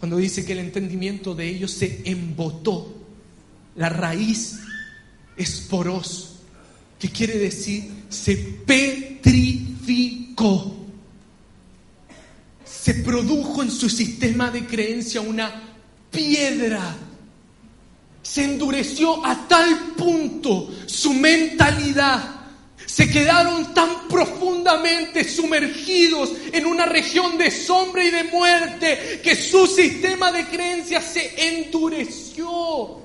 Cuando dice que el entendimiento de ellos se embotó, la raíz es poros, que quiere decir se petrificó se produjo en su sistema de creencia una piedra se endureció a tal punto su mentalidad. Se quedaron tan profundamente sumergidos en una región de sombra y de muerte que su sistema de creencias se endureció.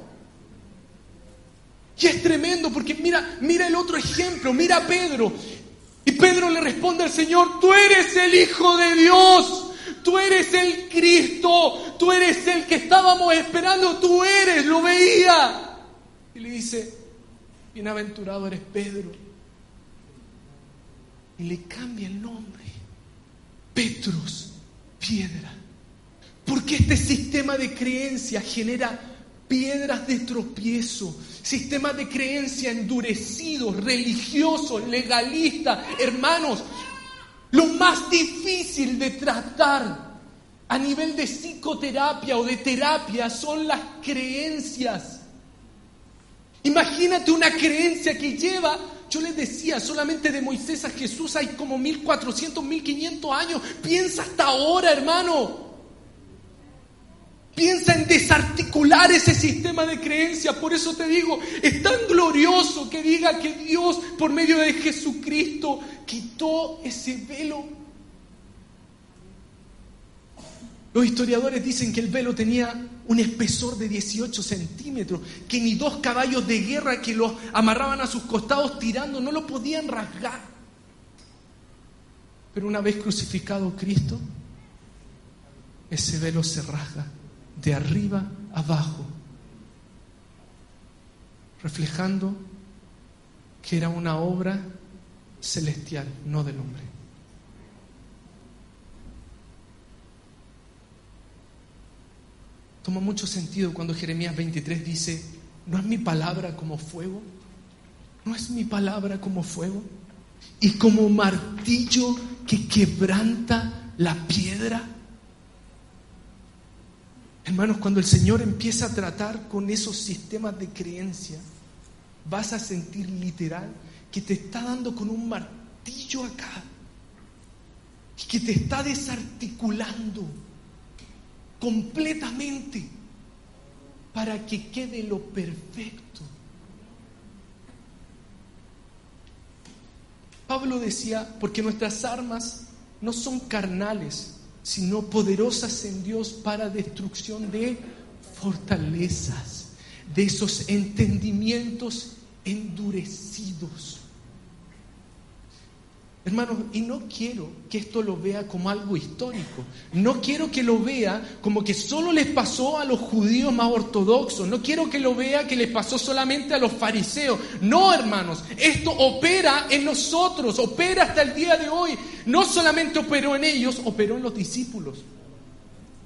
Y es tremendo porque mira, mira el otro ejemplo, mira a Pedro. Y Pedro le responde al Señor, tú eres el Hijo de Dios. Tú eres el Cristo, tú eres el que estábamos esperando, tú eres, lo veía. Y le dice, bienaventurado eres Pedro. Y le cambia el nombre. Petros, piedra. Porque este sistema de creencia genera piedras de tropiezo, sistemas de creencia endurecidos, religiosos, legalistas. Hermanos, lo más difícil de tratar a nivel de psicoterapia o de terapia son las creencias. Imagínate una creencia que lleva, yo les decía, solamente de Moisés a Jesús hay como 1400, 1500 años. Piensa hasta ahora, hermano. Piensa en desarticular ese sistema de creencias. Por eso te digo, es tan glorioso que diga que Dios, por medio de Jesucristo, quitó ese velo. Los historiadores dicen que el velo tenía un espesor de 18 centímetros, que ni dos caballos de guerra que los amarraban a sus costados tirando no lo podían rasgar. Pero una vez crucificado Cristo, ese velo se rasga de arriba abajo, reflejando que era una obra celestial, no del hombre. Toma mucho sentido cuando Jeremías 23 dice, ¿no es mi palabra como fuego? ¿No es mi palabra como fuego? Y como martillo que quebranta la piedra. Hermanos, cuando el Señor empieza a tratar con esos sistemas de creencia, vas a sentir literal que te está dando con un martillo acá y que te está desarticulando completamente para que quede lo perfecto. Pablo decía, porque nuestras armas no son carnales, sino poderosas en Dios para destrucción de fortalezas, de esos entendimientos endurecidos. Hermanos, y no quiero que esto lo vea como algo histórico. No quiero que lo vea como que solo les pasó a los judíos más ortodoxos. No quiero que lo vea que les pasó solamente a los fariseos. No, hermanos, esto opera en nosotros, opera hasta el día de hoy. No solamente operó en ellos, operó en los discípulos.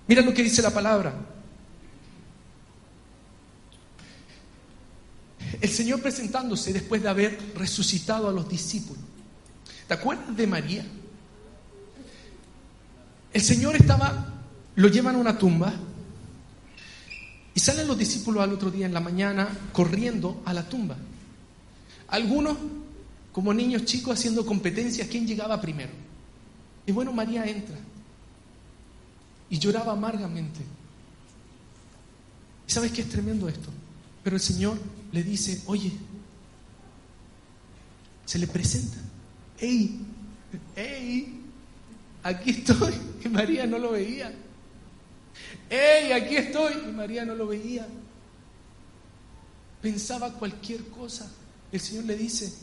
Mira lo que dice la palabra. El Señor presentándose después de haber resucitado a los discípulos. ¿Te acuerdas de María? El Señor estaba, lo llevan a una tumba y salen los discípulos al otro día en la mañana corriendo a la tumba. Algunos, como niños chicos, haciendo competencias, ¿quién llegaba primero? Y bueno, María entra y lloraba amargamente. ¿Y sabes qué es tremendo esto? Pero el Señor le dice, oye, se le presenta ¡Ey! ¡Ey! Aquí estoy. Y María no lo veía. ¡Ey! Aquí estoy. Y María no lo veía. Pensaba cualquier cosa. El Señor le dice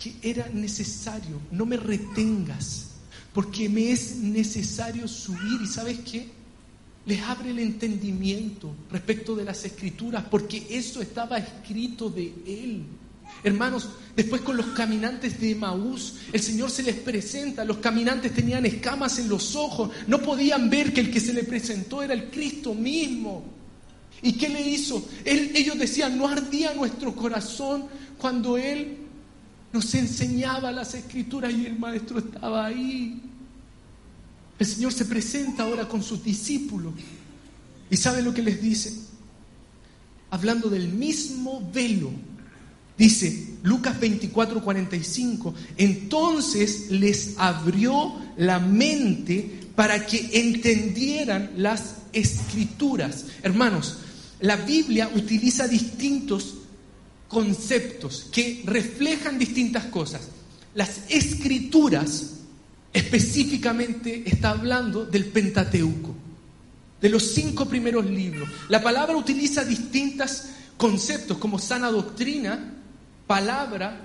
que era necesario, no me retengas, porque me es necesario subir. ¿Y sabes qué? Les abre el entendimiento respecto de las escrituras, porque eso estaba escrito de Él. Hermanos, después con los caminantes de Maús, el Señor se les presenta, los caminantes tenían escamas en los ojos, no podían ver que el que se le presentó era el Cristo mismo. ¿Y qué le hizo? ellos decían, no ardía nuestro corazón cuando Él nos enseñaba las escrituras y el Maestro estaba ahí. El Señor se presenta ahora con sus discípulos. ¿Y sabe lo que les dice? Hablando del mismo velo Dice Lucas 24, 45, entonces les abrió la mente para que entendieran las escrituras. Hermanos, la Biblia utiliza distintos conceptos que reflejan distintas cosas. Las escrituras específicamente está hablando del Pentateuco, de los cinco primeros libros. La palabra utiliza distintos conceptos como sana doctrina, palabra,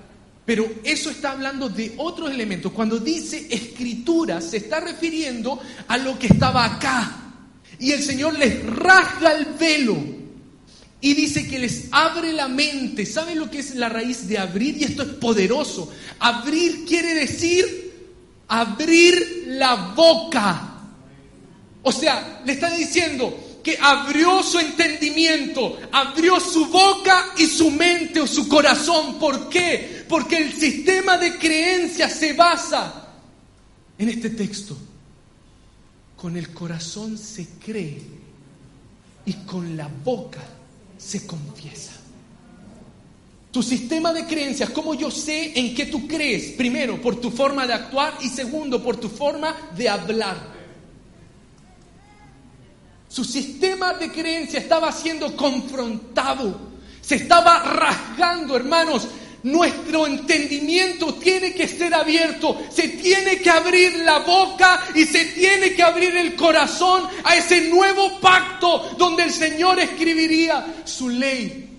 pero eso está hablando de otros elementos. Cuando dice escritura, se está refiriendo a lo que estaba acá. Y el Señor les rasga el velo y dice que les abre la mente. ¿Saben lo que es la raíz de abrir? Y esto es poderoso. Abrir quiere decir abrir la boca. O sea, le está diciendo que abrió su entendimiento, abrió su boca y su mente o su corazón. ¿Por qué? Porque el sistema de creencias se basa en este texto. Con el corazón se cree y con la boca se confiesa. Tu sistema de creencias, ¿cómo yo sé en qué tú crees? Primero, por tu forma de actuar y segundo, por tu forma de hablar. Su sistema de creencias estaba siendo confrontado, se estaba rasgando, hermanos. Nuestro entendimiento tiene que ser abierto, se tiene que abrir la boca y se tiene que abrir el corazón a ese nuevo pacto donde el Señor escribiría su ley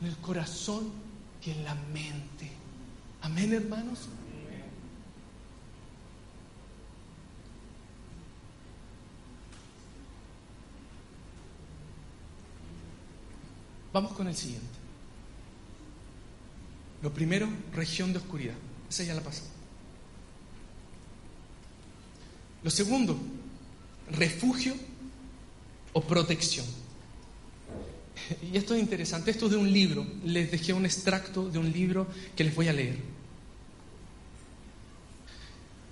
en el corazón y en la mente. Amén, hermanos. Vamos con el siguiente. Lo primero, región de oscuridad. Esa ya la pasó. Lo segundo, refugio o protección. Y esto es interesante, esto es de un libro. Les dejé un extracto de un libro que les voy a leer.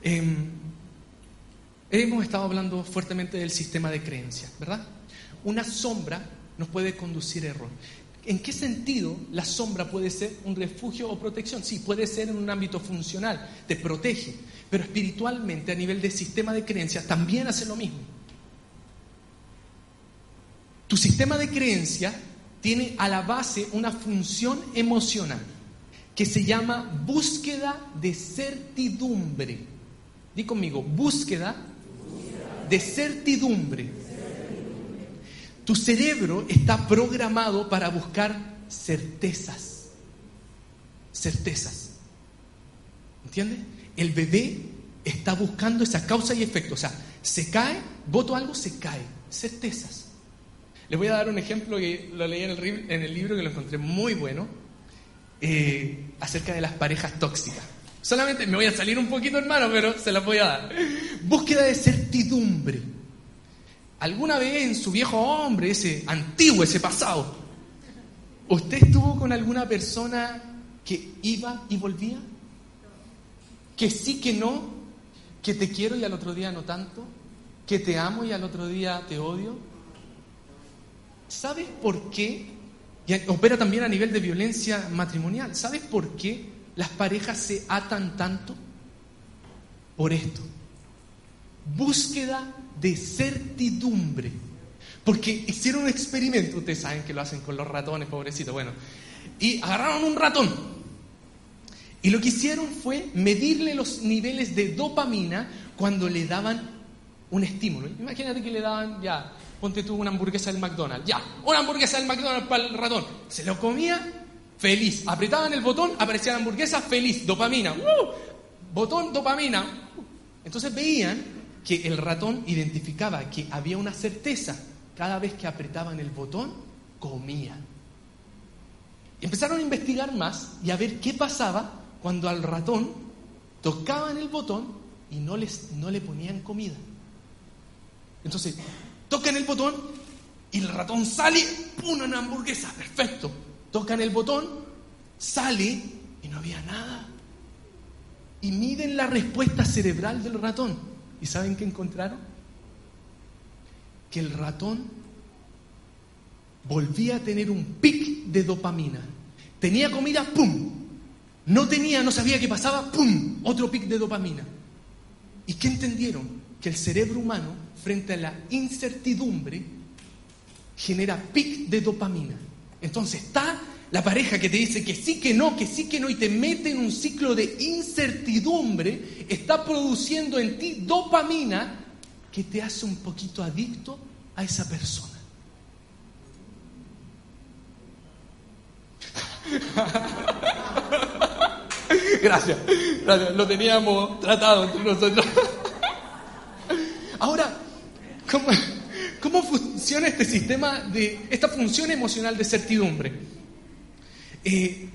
Em, hemos estado hablando fuertemente del sistema de creencias, ¿verdad? Una sombra nos puede conducir a error. ¿En qué sentido la sombra puede ser un refugio o protección? Sí, puede ser en un ámbito funcional, te protege, pero espiritualmente a nivel de sistema de creencias también hace lo mismo. Tu sistema de creencia tiene a la base una función emocional que se llama búsqueda de certidumbre. Di conmigo, búsqueda de certidumbre. Tu cerebro está programado para buscar certezas. Certezas. ¿Entiendes? El bebé está buscando esa causa y efecto. O sea, se cae, voto algo, se cae. Certezas. Les voy a dar un ejemplo que lo leí en el, libro que lo encontré muy bueno, eh, acerca de las parejas tóxicas. Solamente me voy a salir un poquito, hermano, pero se las voy a dar. Búsqueda de certidumbre. ¿Alguna vez en su viejo hombre, ese antiguo, ese pasado, usted estuvo con alguna persona que iba y volvía? Que sí, que no, que te quiero y al otro día no tanto, que te amo y al otro día te odio. ¿Sabes por qué? Y opera también a nivel de violencia matrimonial. ¿Sabes por qué las parejas se atan tanto? Por esto. Búsqueda de certidumbre. Porque hicieron un experimento, ustedes saben que lo hacen con los ratones, pobrecito, bueno. Y agarraron un ratón. Y lo que hicieron fue medirle los niveles de dopamina cuando le daban un estímulo. Imagínate que le daban, ya, ponte tú una hamburguesa del McDonald's, ya, una hamburguesa del McDonald's para el ratón. Se lo comía feliz. Apretaban el botón, aparecía la hamburguesa feliz, dopamina. ¡Uh! Botón, dopamina. Entonces veían que el ratón identificaba que había una certeza. Cada vez que apretaban el botón, comía. Empezaron a investigar más y a ver qué pasaba cuando al ratón tocaban el botón y no, les, no le ponían comida. Entonces, tocan el botón y el ratón sale, ¡pum! una hamburguesa, perfecto. Tocan el botón, sale y no había nada. Y miden la respuesta cerebral del ratón. ¿Y saben qué encontraron? Que el ratón volvía a tener un pic de dopamina. Tenía comida, ¡pum! No tenía, no sabía qué pasaba, ¡pum! Otro pic de dopamina. ¿Y qué entendieron? que el cerebro humano, frente a la incertidumbre, genera pic de dopamina. Entonces está la pareja que te dice que sí, que no, que sí, que no, y te mete en un ciclo de incertidumbre, está produciendo en ti dopamina que te hace un poquito adicto a esa persona. Gracias, gracias, lo teníamos tratado entre nosotros. Ahora, ¿cómo, cómo funciona este sistema de esta función emocional de certidumbre? Eh,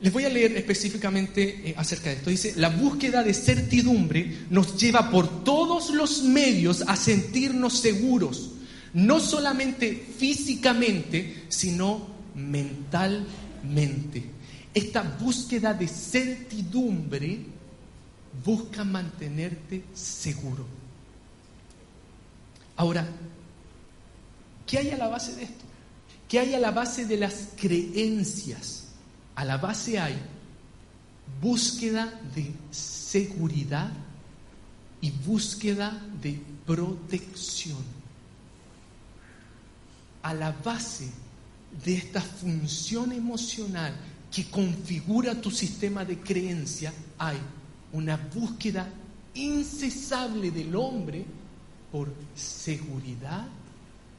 les voy a leer específicamente eh, acerca de esto. Dice, la búsqueda de certidumbre nos lleva por todos los medios a sentirnos seguros, no solamente físicamente, sino mentalmente. Esta búsqueda de certidumbre busca mantenerte seguro. Ahora, ¿qué hay a la base de esto? ¿Qué hay a la base de las creencias? A la base hay búsqueda de seguridad y búsqueda de protección. A la base de esta función emocional que configura tu sistema de creencia hay una búsqueda incesable del hombre por seguridad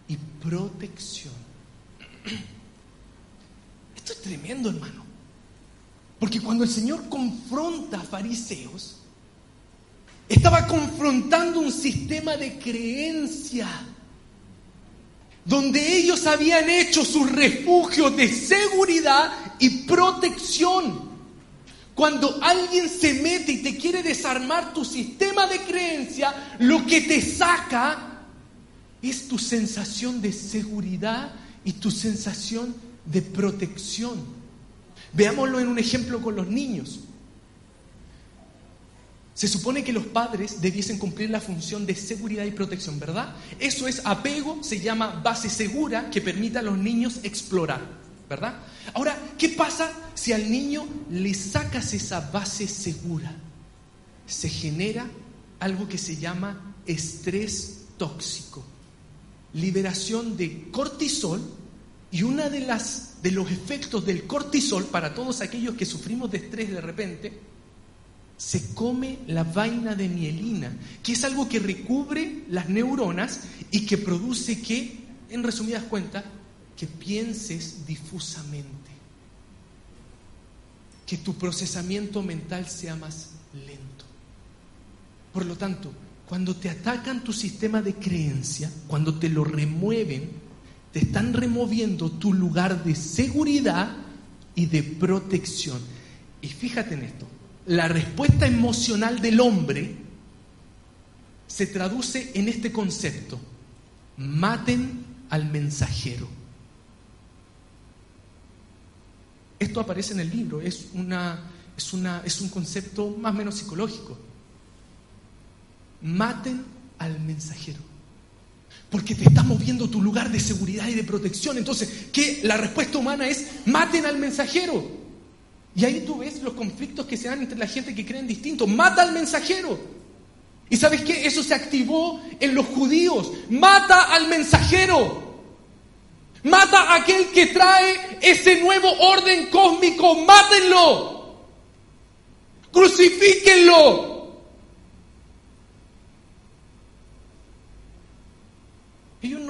y protección. Esto es tremendo, hermano. Porque cuando el Señor confronta a fariseos, estaba confrontando un sistema de creencia donde ellos habían hecho sus refugios de seguridad y protección. Cuando alguien se mete y te quiere desarmar tu sistema de creencia, lo que te saca es tu sensación de seguridad y tu sensación de protección. Veámoslo en un ejemplo con los niños. Se supone que los padres debiesen cumplir la función de seguridad y protección, ¿verdad? Eso es apego, se llama base segura que permite a los niños explorar, ¿verdad? Ahora, ¿qué pasa si al niño le sacas esa base segura? Se genera algo que se llama estrés tóxico, liberación de cortisol y una de las de los efectos del cortisol para todos aquellos que sufrimos de estrés de repente se come la vaina de mielina, que es algo que recubre las neuronas y que produce que, en resumidas cuentas, que pienses difusamente, que tu procesamiento mental sea más lento. Por lo tanto, cuando te atacan tu sistema de creencia, cuando te lo remueven, te están removiendo tu lugar de seguridad y de protección. Y fíjate en esto, la respuesta emocional del hombre se traduce en este concepto. Maten al mensajero. Esto aparece en el libro, es, una, es, una, es un concepto más o menos psicológico. Maten al mensajero. Porque te está moviendo tu lugar de seguridad y de protección. Entonces, ¿qué? La respuesta humana es maten al mensajero. Y ahí tú ves los conflictos que se dan entre la gente que creen distinto. Mata al mensajero. ¿Y sabes qué? Eso se activó en los judíos. Mata al mensajero. Mata a aquel que trae ese nuevo orden cósmico. Mátenlo. Crucifíquenlo.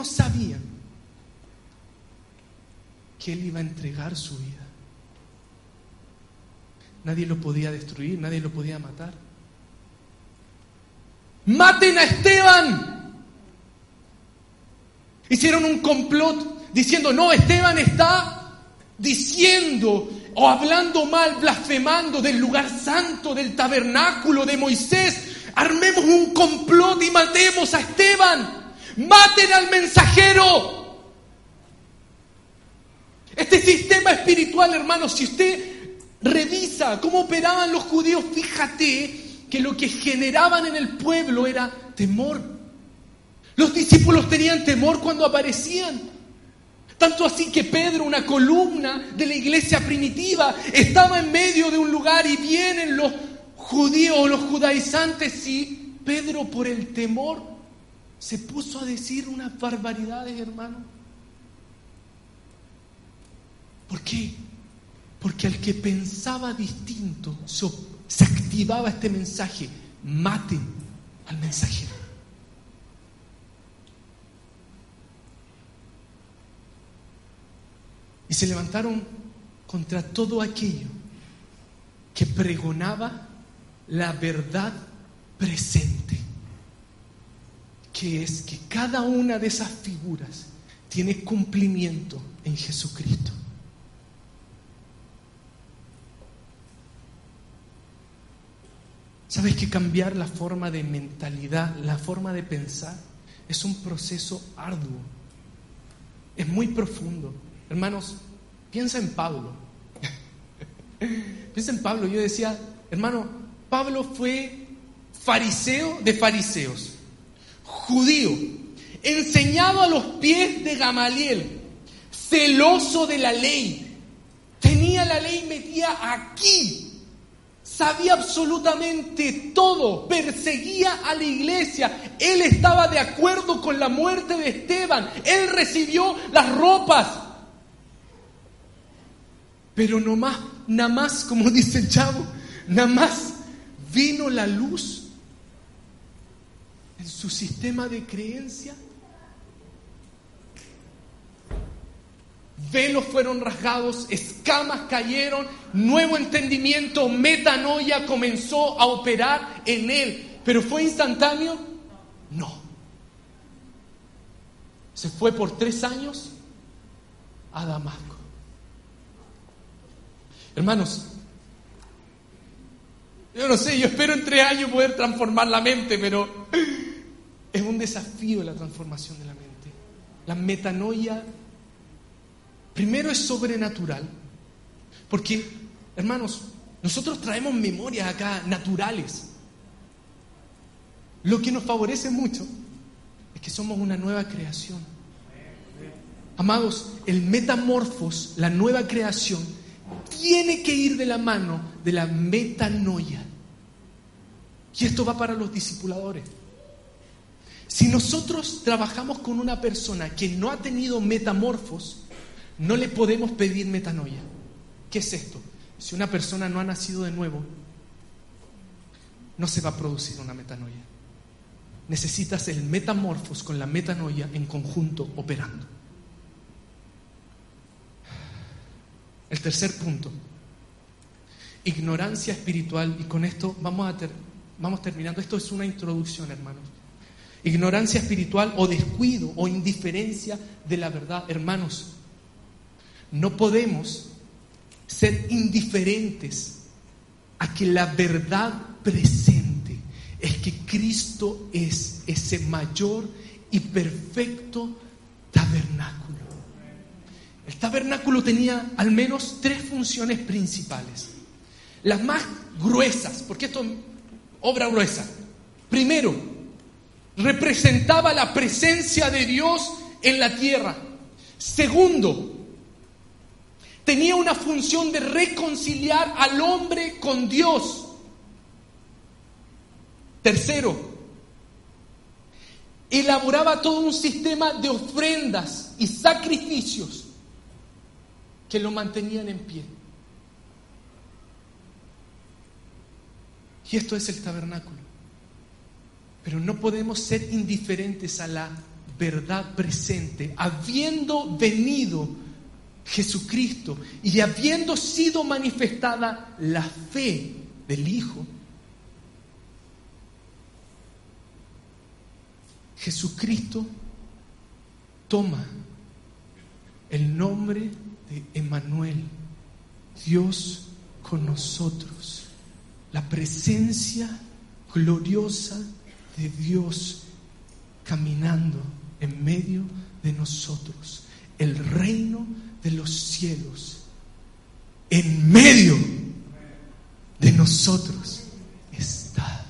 Sabían que Él iba a entregar su vida. Nadie lo podía destruir, nadie lo podía matar. Maten a Esteban. Hicieron un complot diciendo, no, Esteban está diciendo o hablando mal, blasfemando del lugar santo, del tabernáculo de Moisés. Armemos un complot y matemos a Esteban. Maten al mensajero. Este sistema espiritual, hermanos, si usted Revisa cómo operaban los judíos. Fíjate que lo que generaban en el pueblo era temor. Los discípulos tenían temor cuando aparecían. Tanto así que Pedro, una columna de la iglesia primitiva, estaba en medio de un lugar y vienen los judíos los judaizantes y Pedro por el temor se puso a decir unas barbaridades, hermano. ¿Por qué? Porque al que pensaba distinto se, activaba este mensaje, maten al mensajero. Y se levantaron contra todo aquello que pregonaba la verdad presente, que es que cada una de esas figuras tiene cumplimiento en Jesucristo. ¿Sabes que cambiar la forma de mentalidad, la forma de pensar, es un proceso arduo? Es muy profundo. Hermanos, piensa en Pablo. piensa en Pablo. Yo decía, hermano, Pablo fue fariseo de fariseos, judío, enseñado a los pies de Gamaliel, celoso de la ley. Tenía la ley metida aquí sabía absolutamente todo, perseguía a la iglesia, él estaba de acuerdo con la muerte de Esteban, él recibió las ropas. Pero no más, nada más, como dice el chavo, nada más vino la luz su sistema de creencia velos fueron rasgados, escamas cayeron, nuevo entendimiento, metanoia comenzó a operar en él. ¿Pero fue instantáneo? No. Se fue por tres años a Damasco. Hermanos, yo no sé, yo espero en tres años poder transformar la mente, pero es un desafío la transformación de la mente. La metanoia Primero es sobrenatural, porque, hermanos, nosotros traemos memorias acá naturales. Lo que nos favorece mucho es que somos una nueva creación. Amados, el metamorfos, la nueva creación, tiene que ir de la mano de la metanoia. Y esto va para los discipuladores. Si nosotros trabajamos con una persona que no ha tenido metamorfos, no le podemos pedir metanoia. ¿Qué es esto? Si una persona no ha nacido de nuevo, no se va a producir una metanoia. Necesitas el metamorfos con la metanoia en conjunto operando. El tercer punto, ignorancia espiritual, y con esto vamos, a vamos terminando. Esto es una introducción, hermanos. Ignorancia espiritual o descuido o indiferencia de la verdad, hermanos. No podemos ser indiferentes a que la verdad presente es que Cristo es ese mayor y perfecto tabernáculo. El tabernáculo tenía al menos tres funciones principales. Las más gruesas, porque esto es obra gruesa. Primero, representaba la presencia de Dios en la tierra. Segundo, tenía una función de reconciliar al hombre con Dios. Tercero, elaboraba todo un sistema de ofrendas y sacrificios que lo mantenían en pie. Y esto es el tabernáculo. Pero no podemos ser indiferentes a la verdad presente, habiendo venido Jesucristo y habiendo sido manifestada la fe del Hijo, Jesucristo toma el nombre de Emanuel, Dios con nosotros, la presencia gloriosa de Dios caminando en medio de nosotros, el reino de los cielos en medio de nosotros está.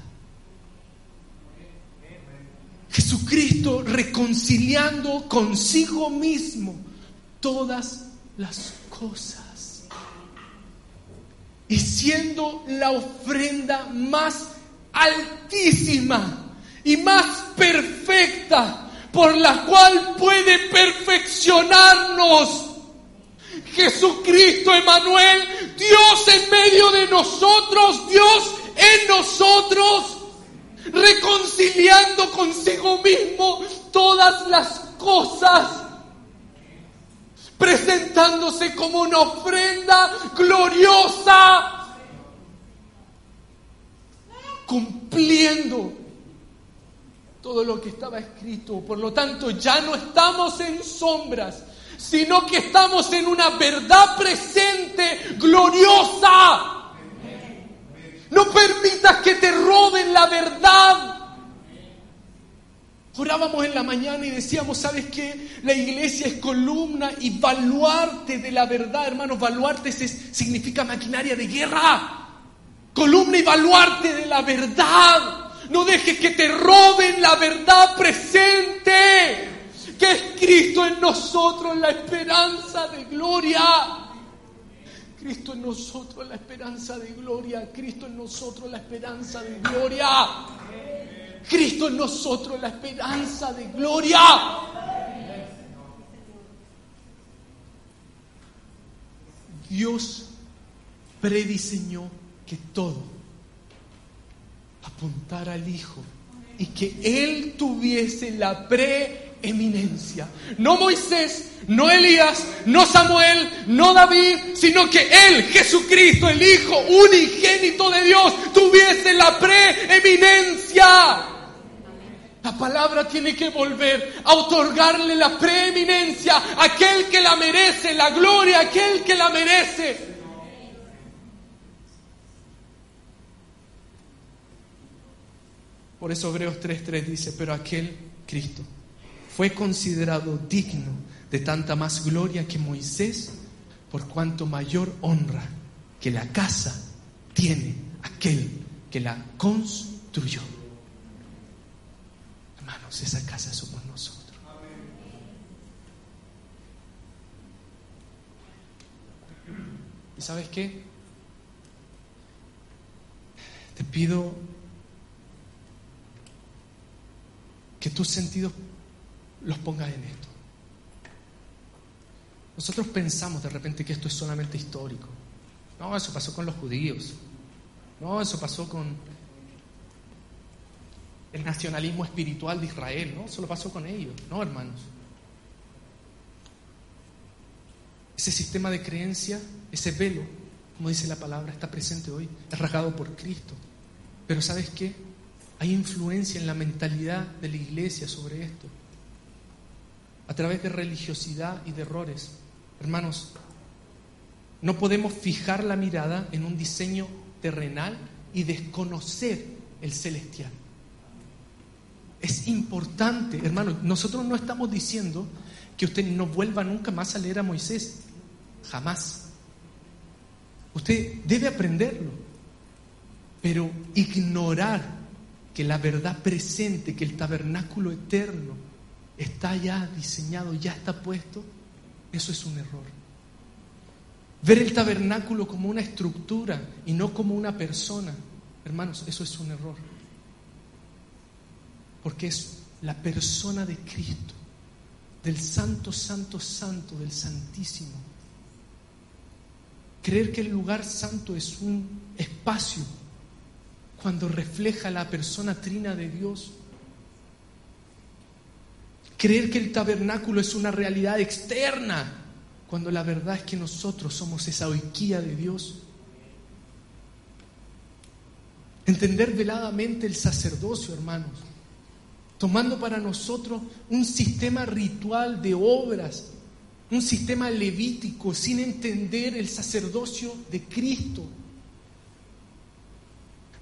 Jesucristo reconciliando consigo mismo todas las cosas y siendo la ofrenda más altísima y más perfecta por la cual puede perfeccionarnos. Jesucristo Emanuel, Dios en medio de nosotros, Dios en nosotros, reconciliando consigo mismo todas las cosas, presentándose como una ofrenda gloriosa, cumpliendo todo lo que estaba escrito. Por lo tanto, ya no estamos en sombras, sino que estamos en una verdad presente, gloriosa. No permitas que te roben la verdad. Orábamos en la mañana y decíamos, ¿sabes qué? La iglesia es columna y baluarte de la verdad, hermanos. Baluarte significa maquinaria de guerra. Columna y baluarte de la verdad. No dejes que te roben la verdad presente. Que es Cristo en nosotros la esperanza de gloria. Cristo en nosotros la esperanza de gloria. Cristo en nosotros la esperanza de gloria. Cristo en nosotros la esperanza de gloria. Dios prediseñó que todo apuntara al Hijo y que Él tuviese la preeminencia. No Moisés, no Elías, no Samuel, no David, sino que Él, Jesucristo, el Hijo unigénito de Dios, tuviese la preeminencia. La palabra tiene que volver a otorgarle la preeminencia a aquel que la merece, la gloria a aquel que la merece. Por eso Hebreos 3.3 dice, pero aquel Cristo fue considerado digno de tanta más gloria que Moisés, por cuanto mayor honra que la casa tiene aquel que la construyó. Hermanos, esa casa somos nosotros. ¿Y sabes qué? Te pido que tus sentidos los pongas en esto. Nosotros pensamos de repente que esto es solamente histórico. No, eso pasó con los judíos. No, eso pasó con el nacionalismo espiritual de Israel. No, eso lo pasó con ellos. No, hermanos. Ese sistema de creencia, ese velo, como dice la palabra, está presente hoy. Es rasgado por Cristo. Pero ¿sabes qué? Hay influencia en la mentalidad de la iglesia sobre esto. A través de religiosidad y de errores. Hermanos, no podemos fijar la mirada en un diseño terrenal y desconocer el celestial. Es importante, hermanos, nosotros no estamos diciendo que usted no vuelva nunca más a leer a Moisés. Jamás. Usted debe aprenderlo. Pero ignorar que la verdad presente, que el tabernáculo eterno está ya diseñado, ya está puesto, eso es un error. Ver el tabernáculo como una estructura y no como una persona, hermanos, eso es un error. Porque es la persona de Cristo, del santo, santo, santo, del santísimo. Creer que el lugar santo es un espacio cuando refleja la persona trina de Dios. Creer que el tabernáculo es una realidad externa, cuando la verdad es que nosotros somos esa oiquía de Dios. Entender veladamente el sacerdocio, hermanos, tomando para nosotros un sistema ritual de obras, un sistema levítico, sin entender el sacerdocio de Cristo.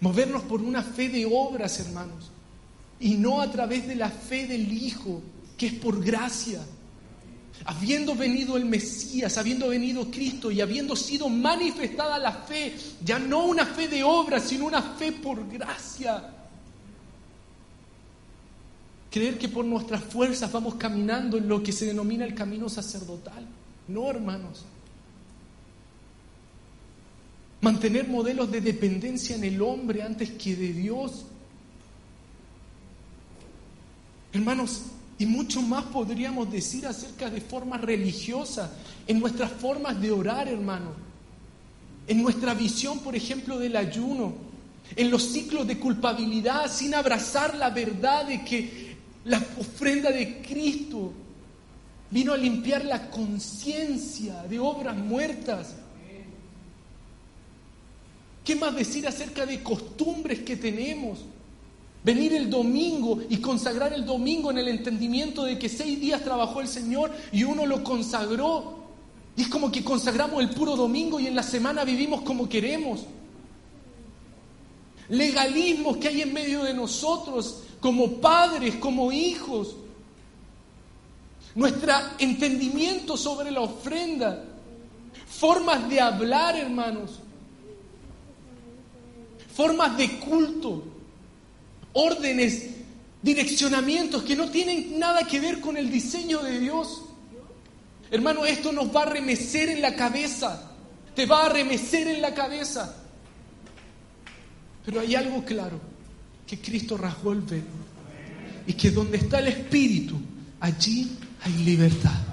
Movernos por una fe de obras, hermanos, y no a través de la fe del Hijo, que es por gracia. Habiendo venido el Mesías, habiendo venido Cristo y habiendo sido manifestada la fe, ya no una fe de obras, sino una fe por gracia. Creer que por nuestras fuerzas vamos caminando en lo que se denomina el camino sacerdotal. No, hermanos. Mantener modelos de dependencia en el hombre antes que de Dios. Hermanos, y mucho más podríamos decir acerca de formas religiosas, en nuestras formas de orar, hermano, en nuestra visión, por ejemplo, del ayuno, en los ciclos de culpabilidad, sin abrazar la verdad de que la ofrenda de Cristo vino a limpiar la conciencia de obras muertas. ¿Qué más decir acerca de costumbres que tenemos? Venir el domingo y consagrar el domingo en el entendimiento de que seis días trabajó el Señor y uno lo consagró. Y es como que consagramos el puro domingo y en la semana vivimos como queremos. Legalismos que hay en medio de nosotros como padres, como hijos. Nuestro entendimiento sobre la ofrenda. Formas de hablar, hermanos. Formas de culto órdenes, direccionamientos que no tienen nada que ver con el diseño de Dios. Hermano, esto nos va a remecer en la cabeza, te va a remecer en la cabeza. Pero hay algo claro, que Cristo rasgó el velo y que donde está el Espíritu, allí hay libertad.